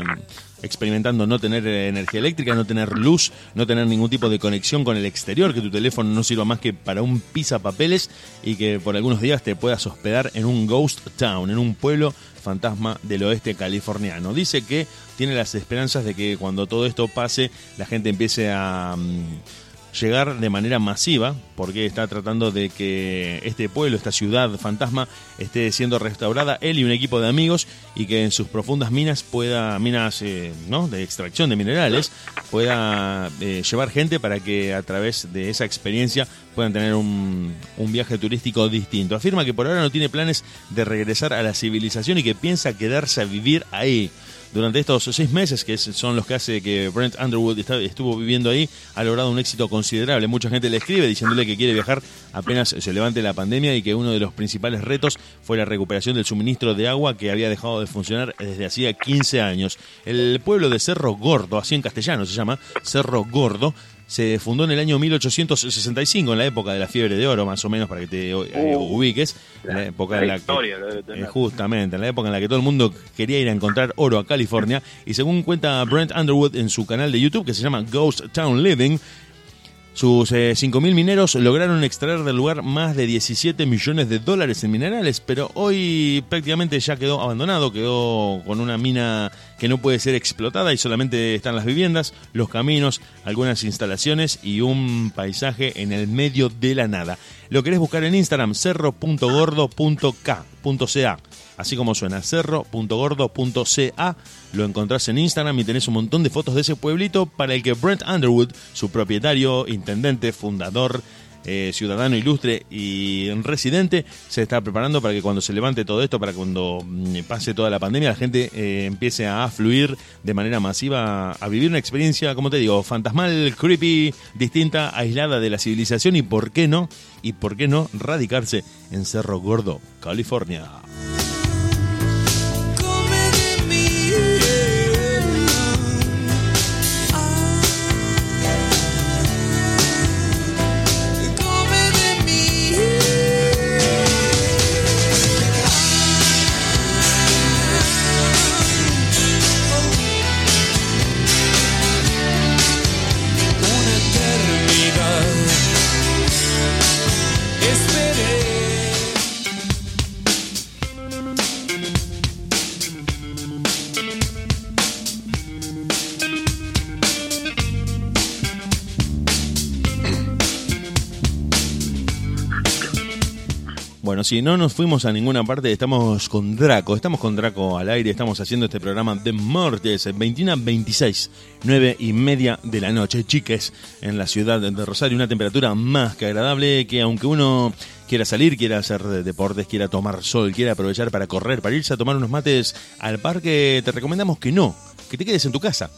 experimentando no tener eh, energía eléctrica, no tener luz, no tener ningún tipo de conexión con el exterior, que tu teléfono no sirva más que para un papeles y que por algunos días te puedas hospedar en un ghost town, en un pueblo fantasma del oeste californiano. Dice que tiene las esperanzas de que cuando todo esto pase la gente empiece a... mm, llegar de manera masiva, porque está tratando de que este pueblo, esta ciudad fantasma, esté siendo restaurada él y un equipo de amigos y que en sus profundas minas pueda, minas eh, ¿no? de extracción de minerales, pueda eh, llevar gente para que a través de esa experiencia puedan tener un, un viaje turístico distinto. Afirma que por ahora no tiene planes de regresar a la civilización y que piensa quedarse a vivir ahí durante estos seis meses, que son los que hace que Brent Underwood estuvo viviendo ahí, ha logrado un éxito considerable. Mucha gente le escribe diciéndole que quiere viajar apenas se levante la pandemia y que uno de los principales retos fue la recuperación del suministro de agua que había dejado de funcionar desde hacía 15 años. El pueblo de Cerro Gordo, así en castellano se llama, Cerro Gordo, se fundó en el año 1865, en la época de la fiebre de oro, más o menos, para que te eh, ubiques. En la época la en la historia eh, justamente, en la época en la que todo el mundo quería ir a encontrar oro a California. Y según cuenta Brent Underwood en su canal de YouTube, que se llama Ghost Town Living, sus eh, 5.000 mineros lograron extraer del lugar más de 17 millones de dólares en minerales, pero hoy prácticamente ya quedó abandonado, quedó con una mina que no puede ser explotada y solamente están las viviendas, los caminos, algunas instalaciones y un paisaje en el medio de la nada. Lo querés buscar en Instagram, cerro.gordo.k.ca. Así como suena, cerro.gordo.ca. Lo encontrás en Instagram y tenés un montón de fotos de ese pueblito para el que Brent Underwood, su propietario, intendente, fundador, eh, ciudadano ilustre y residente, se está preparando para que cuando se levante todo esto, para cuando mm, pase toda la pandemia, la gente eh, empiece a fluir de manera masiva a vivir una experiencia, como te digo, fantasmal, creepy, distinta, aislada de la civilización y por qué no, y por qué no radicarse en Cerro Gordo, California. Si no nos fuimos a ninguna parte, estamos con Draco, estamos con Draco al aire, estamos haciendo este programa de martes, 21 a 26, 9 y media de la noche, chiques, en la ciudad de Rosario, una temperatura más que agradable, que aunque uno quiera salir, quiera hacer deportes, quiera tomar sol, quiera aprovechar para correr, para irse a tomar unos mates al parque, te recomendamos que no, que te quedes en tu casa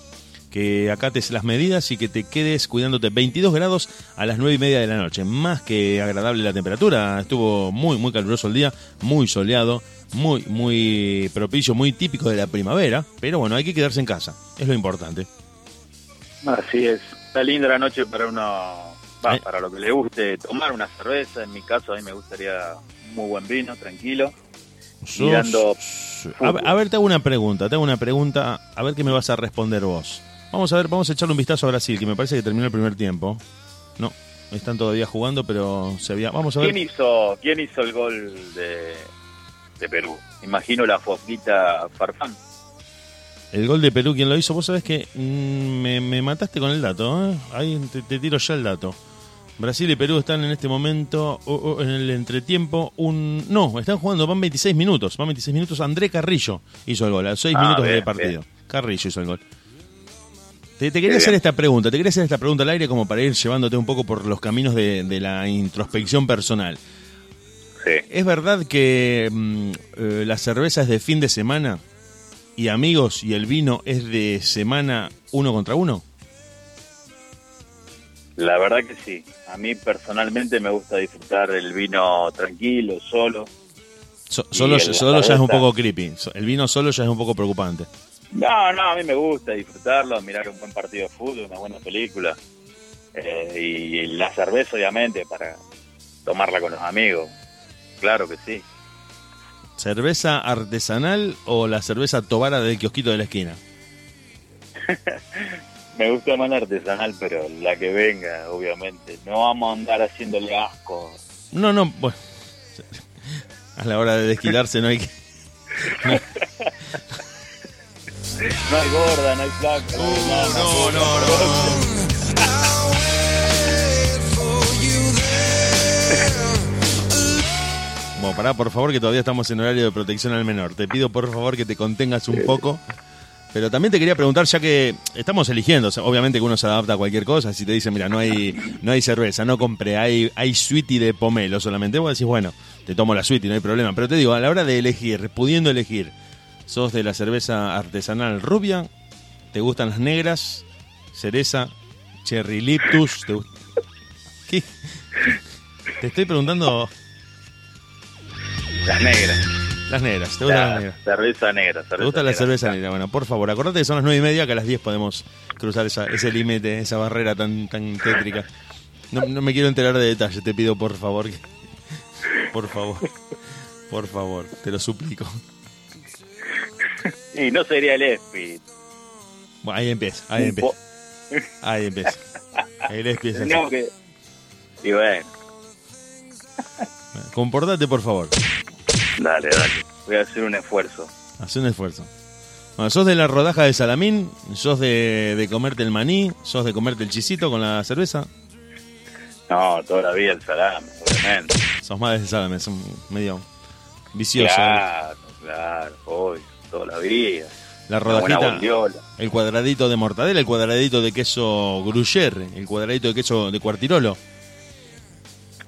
que acates las medidas y que te quedes cuidándote 22 grados a las 9 y media de la noche. Más que agradable la temperatura, estuvo muy, muy caluroso el día, muy soleado, muy, muy propicio, muy típico de la primavera, pero bueno, hay que quedarse en casa, es lo importante. Así es. Está linda la noche para uno, va, Eh. para lo que le guste, tomar una cerveza. En mi caso, a mí me gustaría muy buen vino, tranquilo. Mirando A ver, a ver, te hago una pregunta, te hago una pregunta, a ver qué me vas a responder vos. Vamos a ver, vamos a echarle un vistazo a Brasil, que me parece que terminó el primer tiempo. No, están todavía jugando, pero se había... Vamos a ver... ¿Quién hizo, quién hizo el gol de, de Perú? Imagino la foquita Farfán. El gol de Perú, ¿quién lo hizo? Vos sabés que mm, me, me mataste con el dato, ¿eh? Ahí te, te tiro ya el dato. Brasil y Perú están en este momento oh, oh, en el entretiempo. Un No, están jugando, van 26 minutos. Van 26 minutos. André Carrillo hizo el gol, a 6 Ah, minutos bien, de partido. bien. Carrillo hizo el gol. Te, te quería hacer esta pregunta, te quería hacer esta pregunta al aire como para ir llevándote un poco por los caminos de, de la introspección personal. Sí. ¿Es verdad que mm, eh, la cerveza es de fin de semana y amigos y el vino es de semana uno contra uno? La verdad que sí. A mí personalmente me gusta disfrutar el vino tranquilo, solo. So- solo el- solo ya es un poco creepy. El vino solo ya es un poco preocupante. No, no, a mí me gusta disfrutarlo, mirar un buen partido de fútbol, una buena película. Eh, y la cerveza, obviamente, para tomarla con los amigos. Claro que sí. ¿Cerveza artesanal o la cerveza tobara del kiosquito de la esquina? Me gusta más la artesanal, pero la que venga, obviamente. No vamos a andar haciéndole asco. No, no, bueno. A la hora de desquilarse no hay que... No hay gorda, no hay flaca. no, hay nada, Uh, no, no, no. Bueno, pará, por favor, que todavía estamos en horario de protección al menor. Te pido, por favor, que te contengas un poco. Pero también te quería preguntar, ya que estamos eligiendo, o sea, obviamente que uno se adapta a cualquier cosa, si te dicen, mira, no hay, no hay cerveza, no compré, hay, hay sweetie de pomelo solamente, vos decís, bueno, te tomo la sweetie, no hay problema. Pero te digo, a la hora de elegir, pudiendo elegir, sos de la cerveza artesanal rubia, te gustan las negras, cereza, cherry liptus, te ¿Qué? Te estoy preguntando Las negras. las negras, ¿te gustan las La negras? cerveza negra. ¿Te gusta la cerveza negra? Bueno, por favor, acordate que son las nueve y media, que a las 10 podemos cruzar esa, ese límite, esa barrera tan, tan tétrica. No, no me quiero enterar de detalles, te pido por favor. que- Por favor, por favor, te lo suplico. Y no sería el ESPI. Bueno, ahí empieza, ahí empieza, ahí empieza. Le empieza. No, que... Y bueno, Comportate, por favor. dale, dale. Voy a hacer un esfuerzo. Haz un esfuerzo. Bueno, sos de la rodaja de salamín, sos de, de comerte el maní, sos de comerte el chisito con la cerveza, No, toda la vida el salame, obviamente. sos más de salame, son medio vicioso. Claro, claro, hoy, toda la vida. La rodajita, el cuadradito de mortadela, el cuadradito de queso gruyere, el cuadradito de queso de cuartirolo.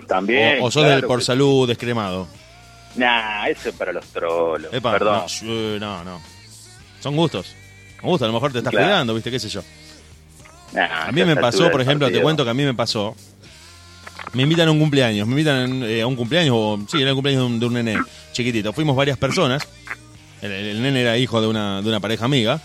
También. o, o sos claro del por salud descremado. Nah, eso es para los trolos. Epa, Perdón. No, no, no. Son gustos. Son gustos, a lo mejor te estás Claro. cuidando, viste, qué sé yo. Nah, A mí me pasó, por ejemplo, te cuento que a mí me pasó. Me invitan a un cumpleaños, me invitan eh, a un cumpleaños, o sí, era el cumpleaños de un, de un nene chiquitito. Fuimos varias personas. El, el nene era hijo de una, de una pareja amiga.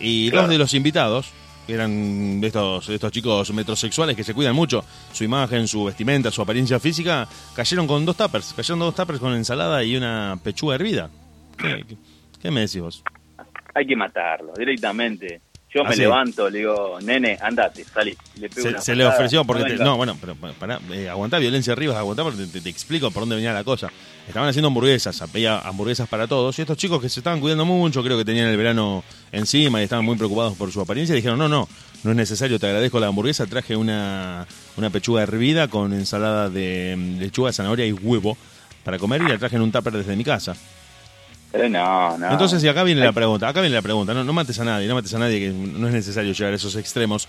Y Claro. dos de los invitados, que eran de estos, de estos chicos metrosexuales que se cuidan mucho, su imagen, su vestimenta, su apariencia física, cayeron con dos tuppers. Cayeron dos tuppers con ensalada y una pechuga hervida. ¿Qué, qué- qué me decís vos? Hay que matarlo directamente. Yo Ah, me sí. levanto, le digo, nene, andate, salí. Le pego Se, se le ofreció porque... no te- no, bueno, pero pa- pará, eh, aguantá violencia arriba, aguantá porque te, te explico por dónde venía la cosa. Estaban haciendo hamburguesas, había hamburguesas para todos, y estos chicos que se estaban cuidando mucho, creo que tenían el verano encima y estaban muy preocupados por su apariencia, dijeron, no, no, no es necesario, te agradezco la hamburguesa, traje una, una pechuga hervida con ensalada de mm, lechuga, zanahoria y huevo para comer y la traje en un tupper desde mi casa. No, no. Entonces, y acá viene la pregunta, acá viene la pregunta, no, no mates a nadie, no mates a nadie, que no es necesario llegar a esos extremos.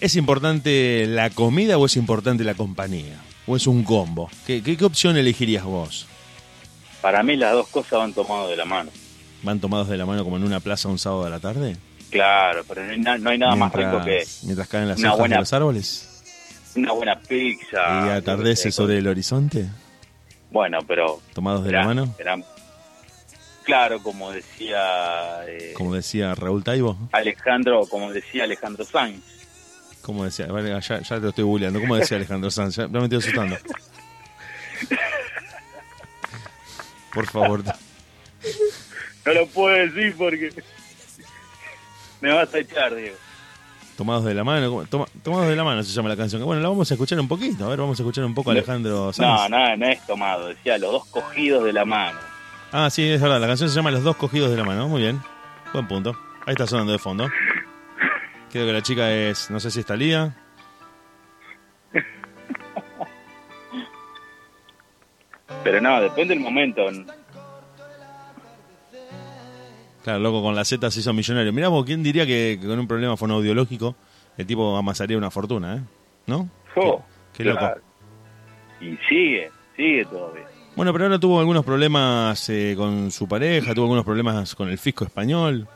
¿Es importante la comida o es importante la compañía? ¿O es un combo? ¿Qué, qué, qué opción elegirías vos? Para mí las dos cosas van tomadas de la mano. ¿Van tomados de la mano como en una plaza un sábado a la tarde? Claro, pero no hay, na- no hay nada más rico que mientras caen las hojas buena- de los árboles una buena pizza. y atardece sobre el horizonte, Bueno, pero... tomados de era- la mano, Claro, como decía eh, como decía Raúl Taibo. Alejandro, como decía Alejandro Sanz. ¿Cómo decía? Vale, ya, ya te lo estoy bulleando. ¿Cómo decía Alejandro Sanz? Ya, me estoy asustando. Por favor. No lo puedo decir porque me vas a echar, Diego. Tomados de la mano. tomados de la mano se llama la canción. Bueno, la vamos a escuchar un poquito. A ver, vamos a escuchar un poco a Alejandro No, Sanz. no, no es tomado. Decía los dos cogidos de la mano. Ah, sí, es verdad. La canción se llama Los dos cogidos de la mano. Muy bien. Buen punto. Ahí está sonando de fondo. Creo que la chica es, no sé si es Talía. Pero no, depende del momento. Claro, loco, con la Z se hizo millonario. Mirá vos, ¿quién diría que, con un problema fonoaudiológico el tipo amasaría una fortuna, eh? ¿No? Oh, Qué loco. claro. Y sigue, sigue todavía. Bueno, pero ahora tuvo algunos problemas eh, con su pareja, tuvo algunos problemas con el fisco español.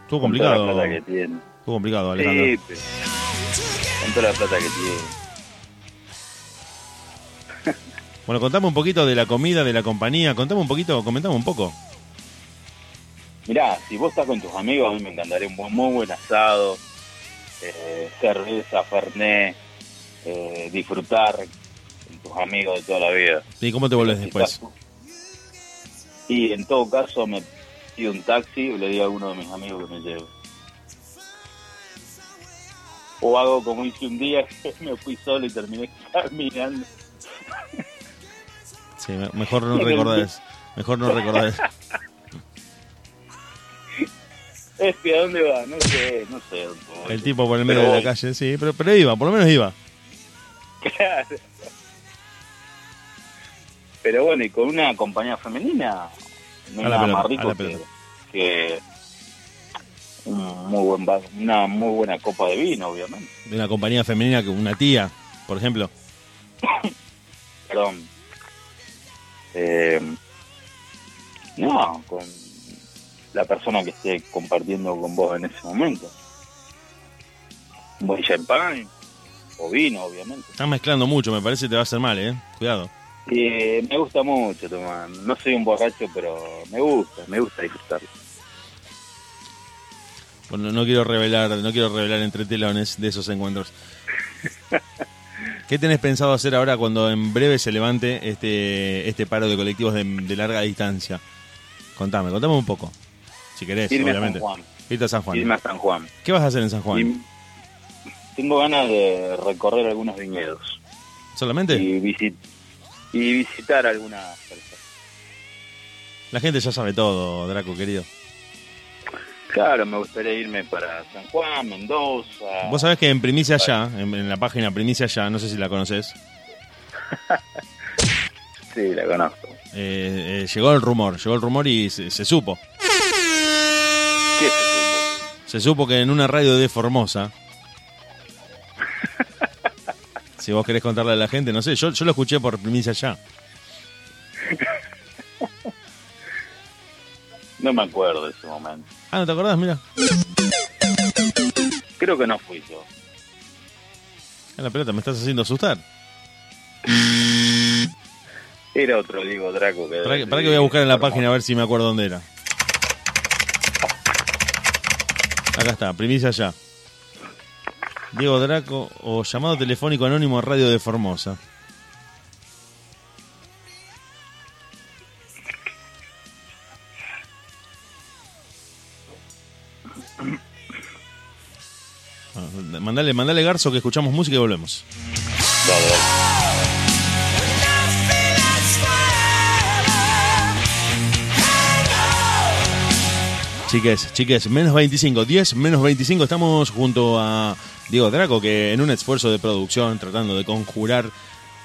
Estuvo Con toda complicado. la plata que tiene. Estuvo complicado, Alejandro. Sí, pero- con toda la plata que tiene. Bueno, contame un poquito de la comida, de la compañía. Contame un poquito, comentame un poco. Mirá, si vos estás con tus amigos, a mí me encantaría un buen, muy buen asado, eh, cerveza, fernet, eh, disfrutar tus amigos de toda la vida. ¿Y cómo te volvés después? Y en todo caso, me pido un taxi o le digo a alguno de mis amigos que me lleve. O hago como hice un día, que me fui solo y terminé caminando. Sí, me- mejor no recordás. Mejor no recordás. Este, ¿a dónde va? No sé, no sé. El tipo por el medio Pero de la voy. calle, sí, pero, pero iba, por lo menos iba. Claro. Pero bueno, y con una compañía femenina, no nada pelota, más rico que, que un muy buen va- una muy buena copa de vino, obviamente. De una compañía femenina que una tía, por ejemplo. Perdón. Eh, no, con la persona que esté compartiendo con vos en ese momento. Un buen champán o vino, obviamente. Estás mezclando mucho, me parece que te va a hacer mal, ¿eh? Cuidado. Eh, me gusta mucho tomar. No soy un borracho, pero me gusta, me gusta disfrutar. Bueno, no quiero revelar, no quiero revelar entre telones de esos encuentros. ¿Qué tenés pensado hacer ahora cuando en breve se levante este este paro de colectivos de, de larga distancia? Contame, contame un poco. Si querés, Irme obviamente. a San Juan. Irte a San Juan. Irme a San Juan. ¿Qué vas a hacer en San Juan? Y tengo ganas de recorrer algunos viñedos ¿Solamente? y, visit y visitar algunas personas. La gente ya sabe todo, Draco, querido. Claro, me gustaría irme para San Juan, Mendoza. Vos sabés que en Primicia Allá, en, en la página Primicia Allá, no sé si la conoces, Sí, la conozco. eh, eh, llegó el rumor, llegó el rumor y se, se supo. ¿Qué es eso? Se supo que en una radio de Formosa, si vos querés contarle a la gente, no sé, yo, yo lo escuché por Primicia Allá. No me acuerdo de ese momento. Ah, ¿no te acordás? Mira, Creo que no fui yo. en la pelota me estás haciendo asustar. Era otro Diego Draco que... Para que, pará que voy a buscar en la página a ver si me acuerdo dónde era. Acá está, Primicia Allá. Diego Draco o llamado telefónico anónimo a Radio de Formosa. Bueno, Mandale, mandale Garzo que escuchamos música y volvemos. Dale. Chiques, chiques, menos 25, 10 menos 25. Estamos junto a Diego Draco, que en un esfuerzo de producción, tratando de conjurar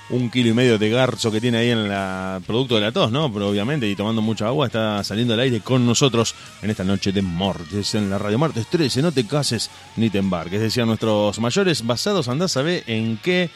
un kilo y medio de garzo que tiene ahí en el producto de la tos, ¿no? Pero obviamente, y tomando mucha agua, está saliendo al aire con nosotros en esta noche de Mortes, en la Radio Martes 13. No te cases ni te embarques, decían nuestros mayores, basados, andás a ver en qué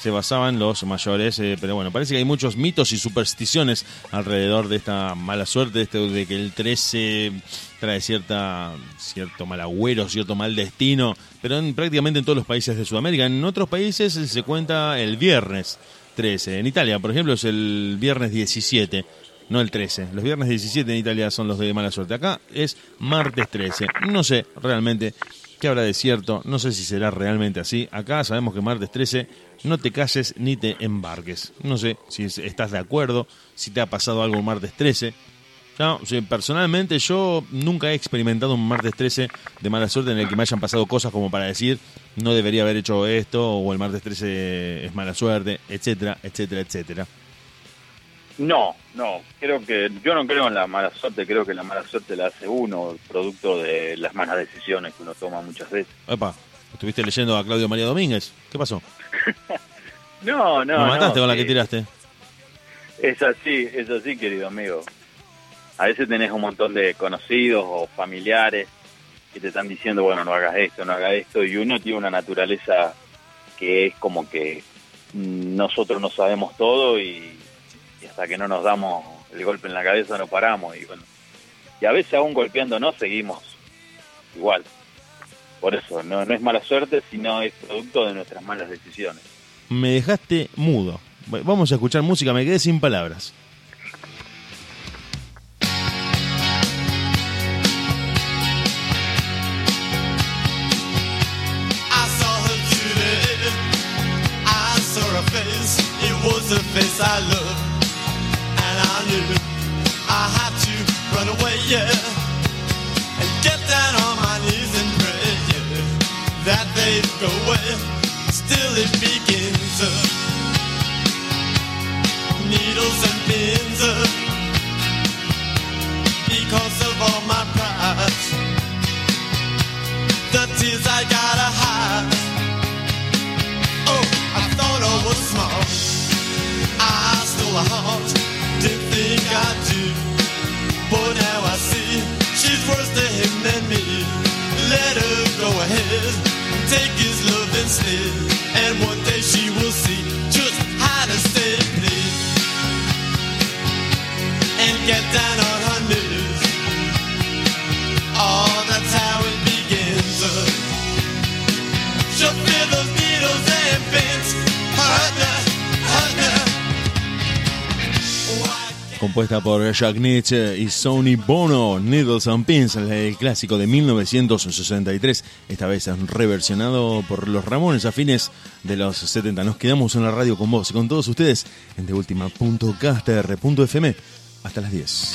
se basaban los mayores, eh, pero bueno, parece que hay muchos mitos y supersticiones alrededor de esta mala suerte, de, esto de que el 13 trae cierta cierto mal agüero, cierto mal destino, pero en, prácticamente en todos los países de Sudamérica. En otros países se cuenta el viernes 13. En Italia, por ejemplo, es el viernes 17. No el 13. Los viernes 17 en Italia son los de mala suerte. Acá es martes 13. No sé realmente qué habrá de cierto. No sé si será realmente así. Acá sabemos que martes 13 no te calles ni te embarques. No sé si es- estás de acuerdo, si te ha pasado algo martes 13. No, personalmente yo nunca he experimentado un martes 13 de mala suerte en el que me hayan pasado cosas como para decir no debería haber hecho esto o el martes 13 es mala suerte, etcétera, etcétera, etcétera. No, no, creo que yo no creo en la mala suerte, creo que la mala suerte la hace uno, producto de las malas decisiones que uno toma muchas veces. Epa, ¿estuviste leyendo a Claudio María Domínguez? ¿Qué pasó? No, no, ¿Me mataste no, con la sí. que tiraste? Es así, es así, querido amigo. A veces tenés un montón de conocidos o familiares que te están diciendo, bueno, no hagas esto, no hagas esto, y uno tiene una naturaleza que es como que mm, nosotros no sabemos todo y hasta que no nos damos el golpe en la cabeza no paramos y bueno, y a veces aún golpeándonos seguimos igual. Por eso, no, no es mala suerte, sino es producto de nuestras malas decisiones. Me dejaste mudo. Va- Vamos a escuchar música, me quedé sin palabras. I saw I have to run away, yeah, and get down on my knees and pray, yeah, that they go away. Still it begins up, needles and pins up. Love Compuesta por Jack Nietzsche y Sonny Bono, Needles and Pins, el clásico de 1963, esta vez reversionado por los Ramones a fines de los 70. Nos quedamos en la radio con vos y con todos ustedes en deultima.caster.fm hasta las 10.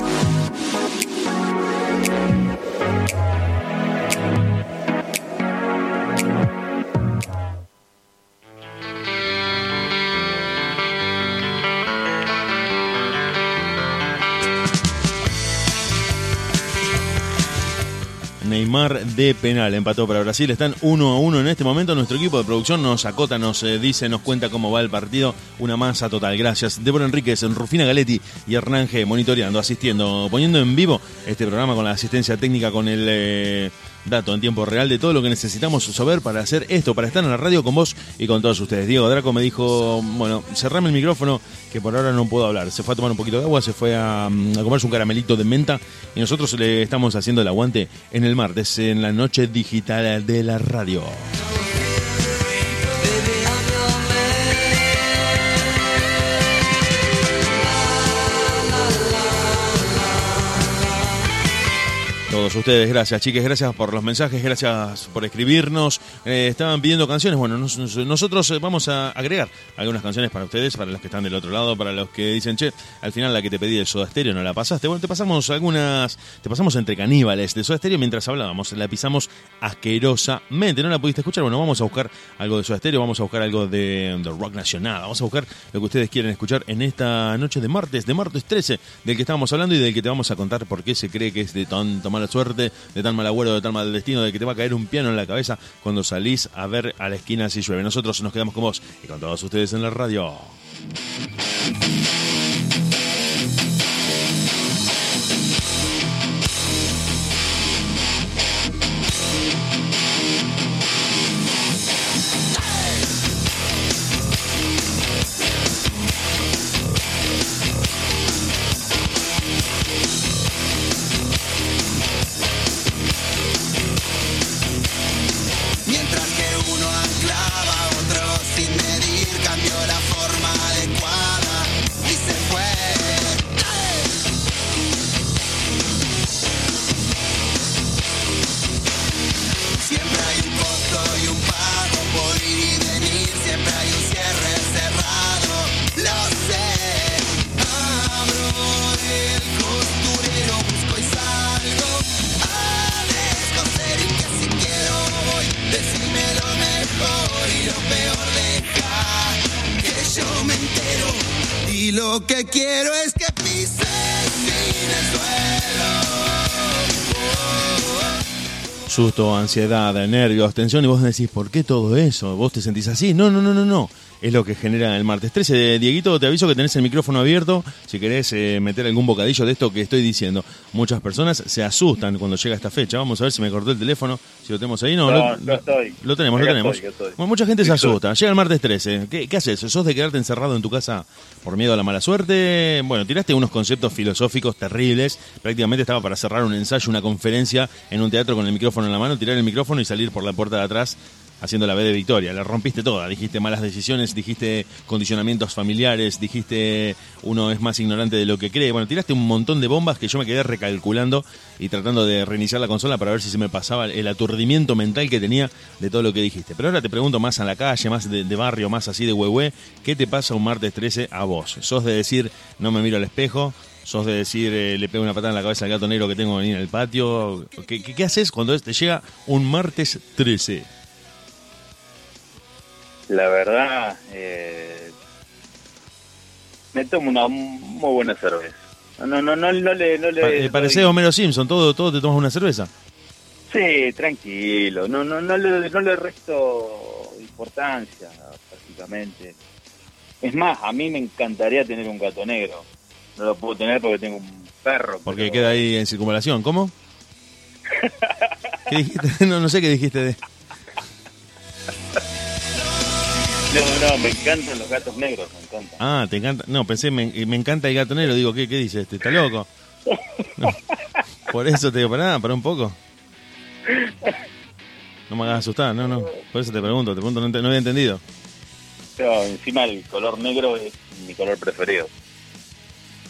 De penal empató para Brasil. Están uno a uno en este momento. Nuestro equipo de producción nos acota, nos eh, dice, nos cuenta cómo va el partido. Una masa total. Gracias. Débora Enríquez, Rufina Galetti y Hernán G. monitoreando, asistiendo, poniendo en vivo este programa con la asistencia técnica, con el eh, dato en tiempo real de todo lo que necesitamos saber para hacer esto, para estar en la radio con vos y con todos ustedes. Diego Draco me dijo, bueno, cerrame el micrófono que por ahora no puedo hablar. Se fue a tomar un poquito de agua, se fue a, mm, a comerse un caramelito de menta y nosotros le estamos haciendo el aguante en el martes, en la noche digital de la radio. Todos ustedes, gracias chiques, gracias por los mensajes, gracias por escribirnos. Eh, estaban pidiendo canciones, bueno, nos- nos- nosotros eh, vamos a agregar algunas canciones para ustedes, para los que están del otro lado, para los que dicen, che, al final la que te pedí de Soda Stereo no la pasaste. Bueno, te pasamos algunas, te pasamos entre caníbales de Soda Stereo mientras hablábamos, la pisamos asquerosamente. ¿No la pudiste escuchar? Bueno, vamos a buscar algo de Soda Stereo, vamos a buscar algo de, de rock nacional, vamos a buscar lo que ustedes quieren escuchar en esta noche de martes, de martes 13, del que estábamos hablando y del que te vamos a contar por qué se cree que es de tanta mala suerte, de tan mal agüero, de tan mal destino, de que te va a caer un piano en la cabeza cuando salís a ver a la esquina si llueve. Nosotros nos quedamos con vos y con todos ustedes en la radio. Ansiedad, nervios, tensión, y vos decís, ¿por qué todo eso? ¿Vos te sentís así? No, no, no, no, no. Es lo que genera el martes 13. Dieguito, te aviso que tenés el micrófono abierto si querés eh, meter algún bocadillo de esto que estoy diciendo. Muchas personas se asustan cuando llega esta fecha. Vamos a ver si me cortó el teléfono, si lo tenemos ahí. No, No, lo, yo estoy. lo tenemos, lo tenemos. estoy, acá estoy. Bueno, mucha gente se asusta. Llega el martes 13. ¿Qué, qué haces? ¿Sos de quedarte encerrado en tu casa por miedo a la mala suerte? Bueno, tiraste unos conceptos filosóficos terribles. Prácticamente estaba para cerrar un ensayo, una conferencia en un teatro con el micrófono en la mano, tirar el micrófono y salir por la puerta de atrás haciendo la B de victoria. La rompiste toda. Dijiste malas decisiones, dijiste condicionamientos familiares, dijiste uno es más ignorante de lo que cree. Bueno, tiraste un montón de bombas que yo me quedé recalculando y tratando de reiniciar la consola para ver si se me pasaba el aturdimiento mental que tenía de todo lo que dijiste. Pero ahora te pregunto más a la calle, más de, barrio, más así de huehue, ¿qué te pasa un martes 13 a vos? ¿Sos de decir no me miro al espejo? ¿Sos de decir eh, le pego una patada en la cabeza al gato negro que tengo en el patio? ¿Qué, qué, qué haces cuando te llega un martes 13? La verdad, eh, me tomo una muy buena cerveza. No, no, no, no le... No le Pa- eh, Parecés Homero Simpson, todo, todo te tomas una cerveza. Sí, tranquilo, no, no, no, le, no le resto importancia, prácticamente. Es más, a mí me encantaría tener un gato negro. No lo puedo tener porque tengo un perro. Porque pero- queda ahí en circunvalación. ¿Cómo? ¿Qué dijiste? No, no sé qué dijiste de... No, no, me encantan los gatos negros, me encantan. Ah, te encanta. No, pensé, me, me encanta el gato negro. Digo, ¿qué, qué dice este? ¿Está loco? No. Por eso te digo, para nada, para un poco. No me hagas asustar, no, no. Por eso te pregunto, te pregunto, no, te- no había entendido. Pero encima el color negro es mi color preferido.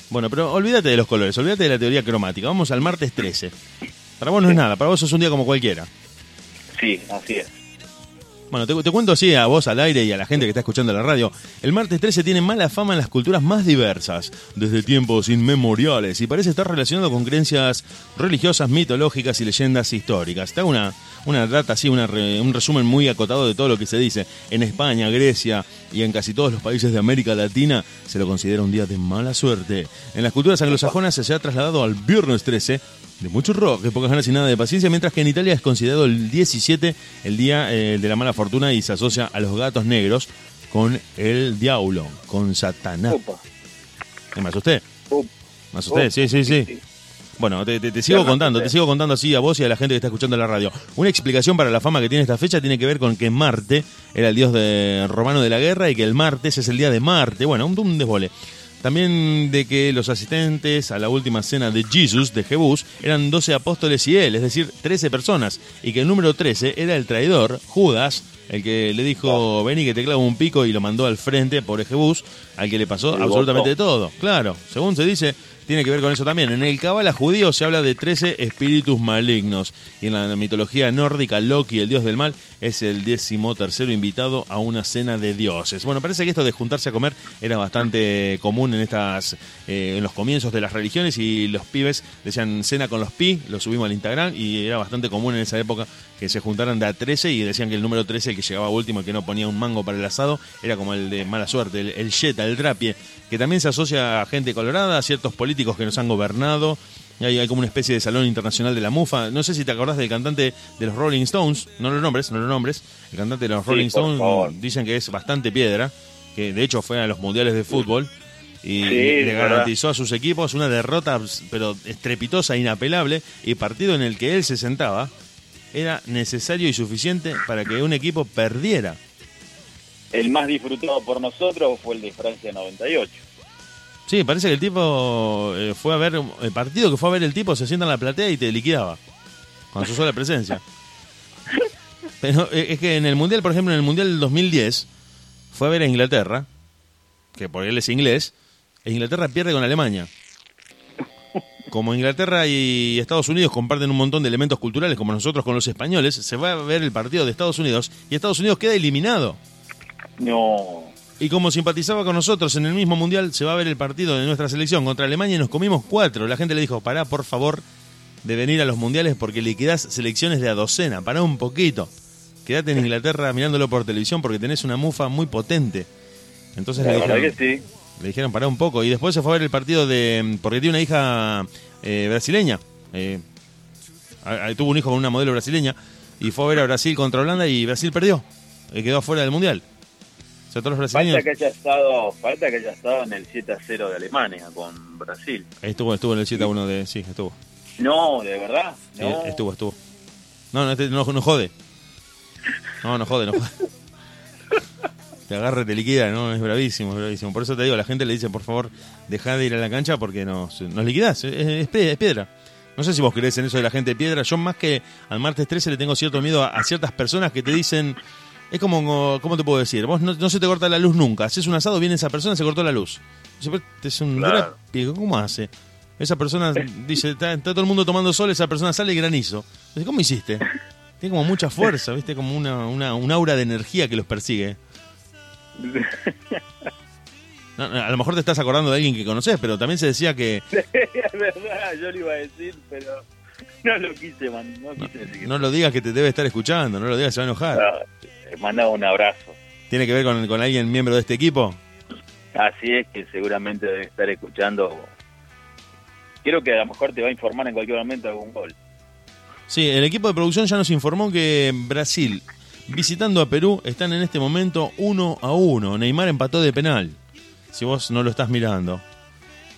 Bueno, pero olvídate de los colores, olvídate de la teoría cromática. Vamos al martes 13. Para vos no es nada, para vos sos un día como cualquiera. Sí, así es. Bueno, te, cuento así a vos al aire y a la gente que está escuchando la radio. El martes 13 tiene mala fama en las culturas más diversas, desde tiempos inmemoriales, y parece estar relacionado con creencias religiosas, mitológicas y leyendas históricas. Hago una, una data así, un resumen muy acotado de todo lo que se dice. En España, Grecia y en casi todos los países de América Latina se lo considera un día de mala suerte. En las culturas anglosajonas se ha trasladado al viernes 13 de mucho rock, de pocas ganas y nada de paciencia, mientras que en Italia es considerado el 17 el día eh, de la mala fortuna y se asocia a los gatos negros con el diablo, con Satanás. ¿Me asusté? opa. ¿Me asusté? Sí, sí, sí. Bueno, te, te- te sigo contando, te sigo contando así a vos y a la gente que está escuchando la radio. Una explicación para la fama que tiene esta fecha tiene que ver con que Marte era el dios de- romano de la guerra y que el martes es el día de Marte. Bueno, un, un desvole. También de que los asistentes a la última cena de Jesús, de Jebús, eran 12 apóstoles y él, es decir, 13 personas. Y que el número 13 era el traidor, Judas, el que le dijo, vení que te clavo un pico y lo mandó al frente, pobre Jebús, al que le pasó absolutamente todo. Claro, según se dice, tiene que ver con eso también. En el Cabala judío se habla de 13 espíritus malignos. Y en la mitología nórdica, Loki, el dios del mal, es el décimo tercero invitado a una cena de dioses. Bueno, parece que esto de juntarse a comer era bastante común en estas eh, en los comienzos de las religiones y los pibes decían cena con los pi, lo subimos al Instagram y era bastante común en esa época que se juntaran de a 13 y decían que el número 13, el que llegaba último, el que no ponía un mango para el asado, era como el de mala suerte, el, el yeta, el drapie, que también se asocia a gente colorada, a ciertos políticos que nos han gobernado. Y hay, hay como una especie de salón internacional de la mufa. No sé si te acordás del cantante de los Rolling Stones, no lo nombres, no lo nombres. El cantante de los Rolling Stones dicen que es bastante piedra, que de hecho fue a los mundiales de fútbol y Sí, le garantizó a sus equipos una derrota pero estrepitosa, inapelable, y partido en el que él se sentaba era necesario y suficiente para que un equipo perdiera. El más disfrutado por nosotros fue el de Francia 98. Sí, parece que el tipo eh, fue a ver, el partido que fue a ver el tipo se sienta en la platea y te liquidaba con su sola presencia. Pero eh, es que en el Mundial, por ejemplo, en el Mundial del 2010, fue a ver a Inglaterra, que por él es inglés, e Inglaterra pierde con Alemania. Como Inglaterra y Estados Unidos comparten un montón de elementos culturales, como nosotros con los españoles, se va a ver el partido de Estados Unidos y Estados Unidos queda eliminado. No, Y como simpatizaba con nosotros en el mismo mundial, se va a ver el partido de nuestra selección contra Alemania y nos comimos cuatro. La gente le dijo, pará por favor de venir a los mundiales porque liquidás selecciones de a docena, pará un poquito. Quédate en Inglaterra mirándolo por televisión porque tenés una mufa muy potente. Entonces la le dijeron, que sí. le dijeron, pará un poco. Y después se fue a ver el partido de... porque tiene una hija eh, brasileña. eh, tuvo un hijo con una modelo brasileña y fue a ver a Brasil contra Holanda y Brasil perdió. Y quedó afuera del mundial. Falta que haya estado, falta que haya estado en el 7 a 0 de Alemania con Brasil. Estuvo, estuvo en el 7 a 1 de. Sí, estuvo. No, de verdad. Sí, No. estuvo, estuvo. No, no, este no, no jode. No, no jode, no jode. Te agarra, te liquida, ¿no? Es bravísimo, es bravísimo. Por eso te digo, la gente le dice, por favor, dejá de ir a la cancha porque nos, nos liquidás. Es, es piedra. No sé si vos crees en eso de la gente de piedra. Yo más que al martes 13 le tengo cierto miedo a, a ciertas personas que te dicen... Es como, ¿cómo te puedo decir? Vos no, no se te corta la luz nunca. Haces un asado, viene esa persona, se cortó la luz. Dice, "Pero este es un Claro. ¿cómo hace? Esa persona dice, está, está todo el mundo tomando sol, esa persona sale y granizo. Dice, ¿cómo hiciste? Tiene como mucha fuerza, ¿viste? Como una, una, un aura de energía que los persigue. No, a lo mejor te estás acordando de alguien que conoces, pero también se decía que es verdad, yo lo iba a decir, pero no lo quise, man, no quise decir. no lo digas que te debe estar escuchando, no lo digas, se va a enojar. No, te mandaba un abrazo. ¿Tiene que ver con, con alguien miembro de este equipo? Así es que seguramente debe estar escuchando. Creo que a lo mejor te va a informar en cualquier momento algún gol. Sí, el equipo de producción ya nos informó que Brasil, visitando a Perú, están en este momento 1 a 1. Neymar empató de penal. Si vos no lo estás mirando.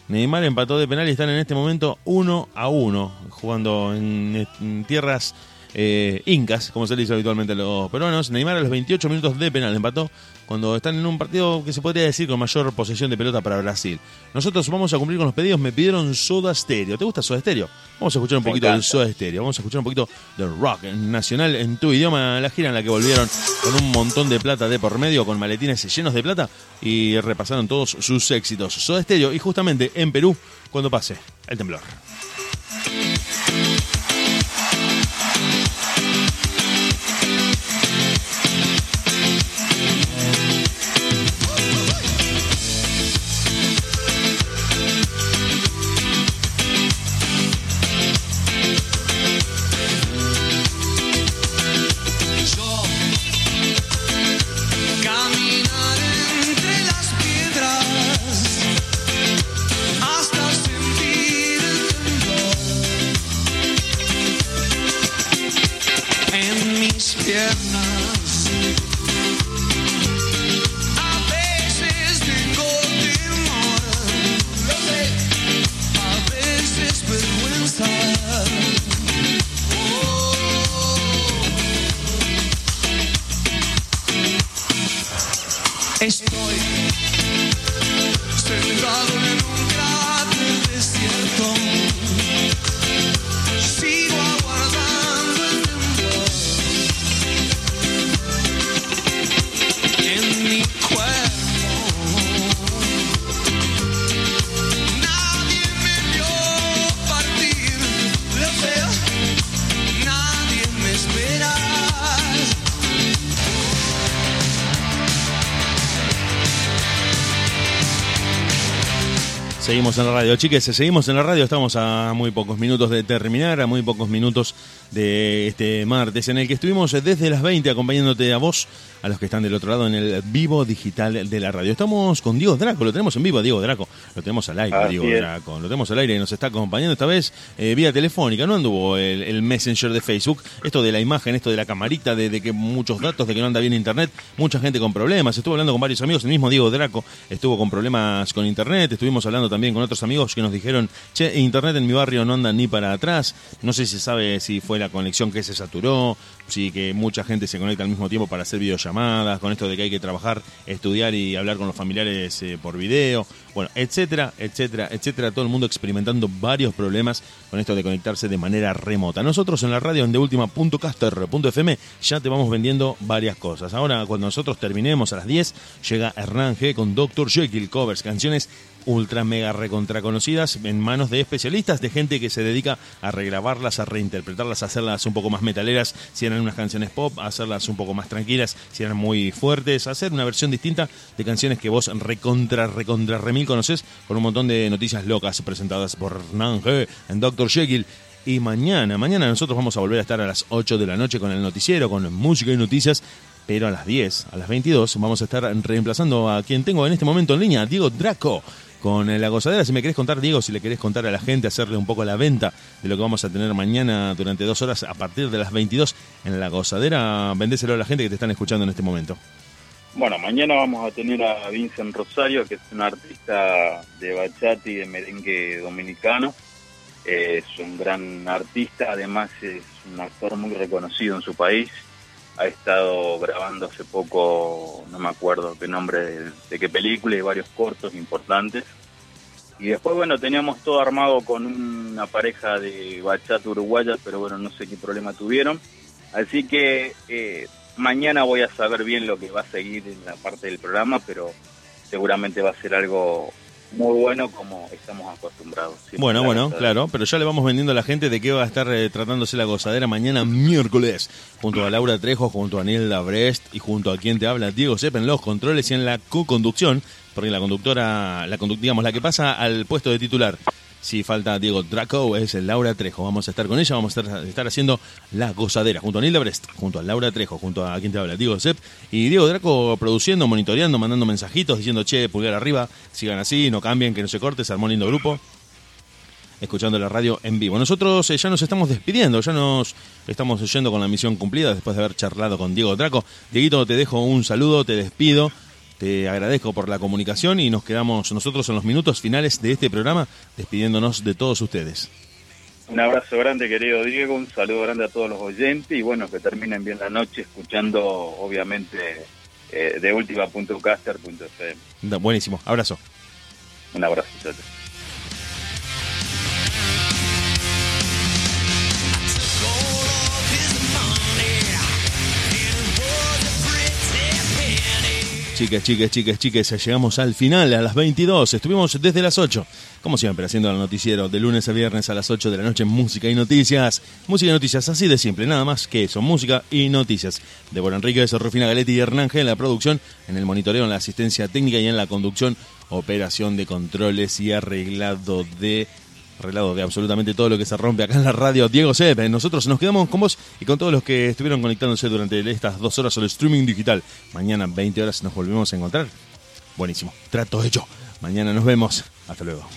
Neymar empató de penal y están en este momento 1 a 1, jugando en, en tierras eh, incas, como se le dice habitualmente a los peruanos. Neymar a los 28 minutos de penal empató cuando están en un partido que se podría decir con mayor posesión de pelota para Brasil. Nosotros vamos a cumplir con los pedidos. Me pidieron Soda Stereo. ¿Te gusta Soda Stereo? Vamos a escuchar un Me poquito del. Soda Stereo. Vamos a escuchar un poquito del rock nacional en tu idioma. La gira en la que volvieron con un montón de plata de por medio, con maletines llenos de plata y repasaron todos sus éxitos. Soda Stereo y justamente en Perú cuando pase el temblor. Piernas. A veces tengo temor, a veces vergüenza. Estoy sentado Seguimos en la radio, chiques, seguimos en la radio, estamos a muy pocos minutos de terminar, a muy pocos minutos de este martes en el que estuvimos desde las 20 acompañándote a vos, a los que están del otro lado en el vivo digital de la radio. Estamos con Diego Draco, lo tenemos en vivo, Diego Draco, lo tenemos al aire, Así Diego es. Draco, lo tenemos al aire y nos está acompañando esta vez eh, vía telefónica, no anduvo el, el messenger de Facebook, esto de la imagen, esto de la camarita, de, de que muchos datos, de que no anda bien internet, mucha gente con problemas, estuvo hablando con varios amigos, el mismo Diego Draco estuvo con problemas con internet, estuvimos hablando también con otros amigos que nos dijeron, che, internet en mi barrio no anda ni para atrás, no sé si se sabe si fue la conexión que se saturó, si que mucha gente se conecta al mismo tiempo para hacer videollamadas, con esto de que hay que trabajar, estudiar y hablar con los familiares eh, por video, bueno, etcétera, etcétera, etcétera, todo el mundo experimentando varios problemas con esto de conectarse de manera remota. Nosotros en la radio en deultima.caster.fm ya te vamos vendiendo varias cosas. Ahora, cuando nosotros terminemos a las 10, llega Hernán G con Dr. Jekyll Covers, canciones ultra mega recontra conocidas en manos de especialistas, de gente que se dedica a regrabarlas, a reinterpretarlas, a hacerlas un poco más metaleras, si eran unas canciones pop, a hacerlas un poco más tranquilas, si eran muy fuertes, a hacer una versión distinta de canciones que vos recontra, recontra remil conocés, con un montón de noticias locas presentadas por G en Dr. Jekyll. Y mañana, mañana nosotros vamos a volver a estar a las 8 de la noche con el noticiero, con música y noticias, pero a las 10, a las 22, vamos a estar reemplazando a quien tengo en este momento en línea, Diego Draco, con eh, la gozadera. Si me querés contar, Diego, si le querés contar a la gente, hacerle un poco la venta de lo que vamos a tener mañana durante dos horas a partir de las 22 en la gozadera, vendéselo a la gente que te están escuchando en este momento. Bueno, mañana vamos a tener a Vincent Rosario, que es un artista de bachata y de merengue dominicano. Es un gran artista, además es un actor muy reconocido en su país. Ha estado grabando hace poco, no me acuerdo qué nombre, de, qué película y varios cortos importantes. Y después, bueno, teníamos todo armado con una pareja de bachata uruguaya, pero bueno, no sé qué problema tuvieron. Así que eh, mañana voy a saber bien lo que va a seguir en la parte del programa, pero seguramente va a ser algo muy bueno como estamos acostumbrados. Bueno, bueno, claro, pero ya le vamos vendiendo a la gente de qué va a estar eh, tratándose la gozadera mañana miércoles, junto a Laura Trejo, junto a Nielda Brest y junto a quien te habla, Diego Sepp, en los controles y en la co-conducción, porque la conductora, la digamos, la que pasa al puesto de titular. Si falta Diego Draco, es Laura Trejo. Vamos a estar con ella, vamos a estar, haciendo la gozadera junto a Nilda Brest, junto a Laura Trejo, junto a quien te habla, Diego Sepp. Y Diego Draco produciendo, monitoreando, mandando mensajitos, diciendo, che, pulgar arriba, sigan así, no cambien, que no se corte, se armó un lindo grupo escuchando la radio en vivo. Nosotros eh, ya nos estamos despidiendo, ya nos estamos yendo con la misión cumplida después de haber charlado con Diego Draco. Dieguito, te dejo un saludo, te despido, te agradezco por la comunicación y nos quedamos nosotros en los minutos finales de este programa despidiéndonos de todos ustedes. Un abrazo grande, querido Diego, un saludo grande a todos los oyentes y bueno, que terminen bien la noche escuchando, obviamente, eh, de última.caster.fm. Buenísimo, abrazo. Un abrazo, chao. Chicas, chicas, chicas, chicas, llegamos al final a las 22. Estuvimos desde las 8, como siempre, haciendo el noticiero de lunes a viernes a las 8 de la noche, música y noticias. Música y noticias, así de simple, nada más que eso, música y noticias. Débora Enríquez, Rufina Galetti y Hernán G en la producción, en el monitoreo, en la asistencia técnica y en la conducción, operación de controles y arreglado de arreglado de absolutamente todo lo que se rompe acá en la radio. Diego Sepp, eh, nosotros nos quedamos con vos y con todos los que estuvieron conectándose durante estas dos horas al streaming digital. Mañana, 20 horas, nos volvemos a encontrar. Buenísimo, trato hecho. Mañana nos vemos. Hasta luego.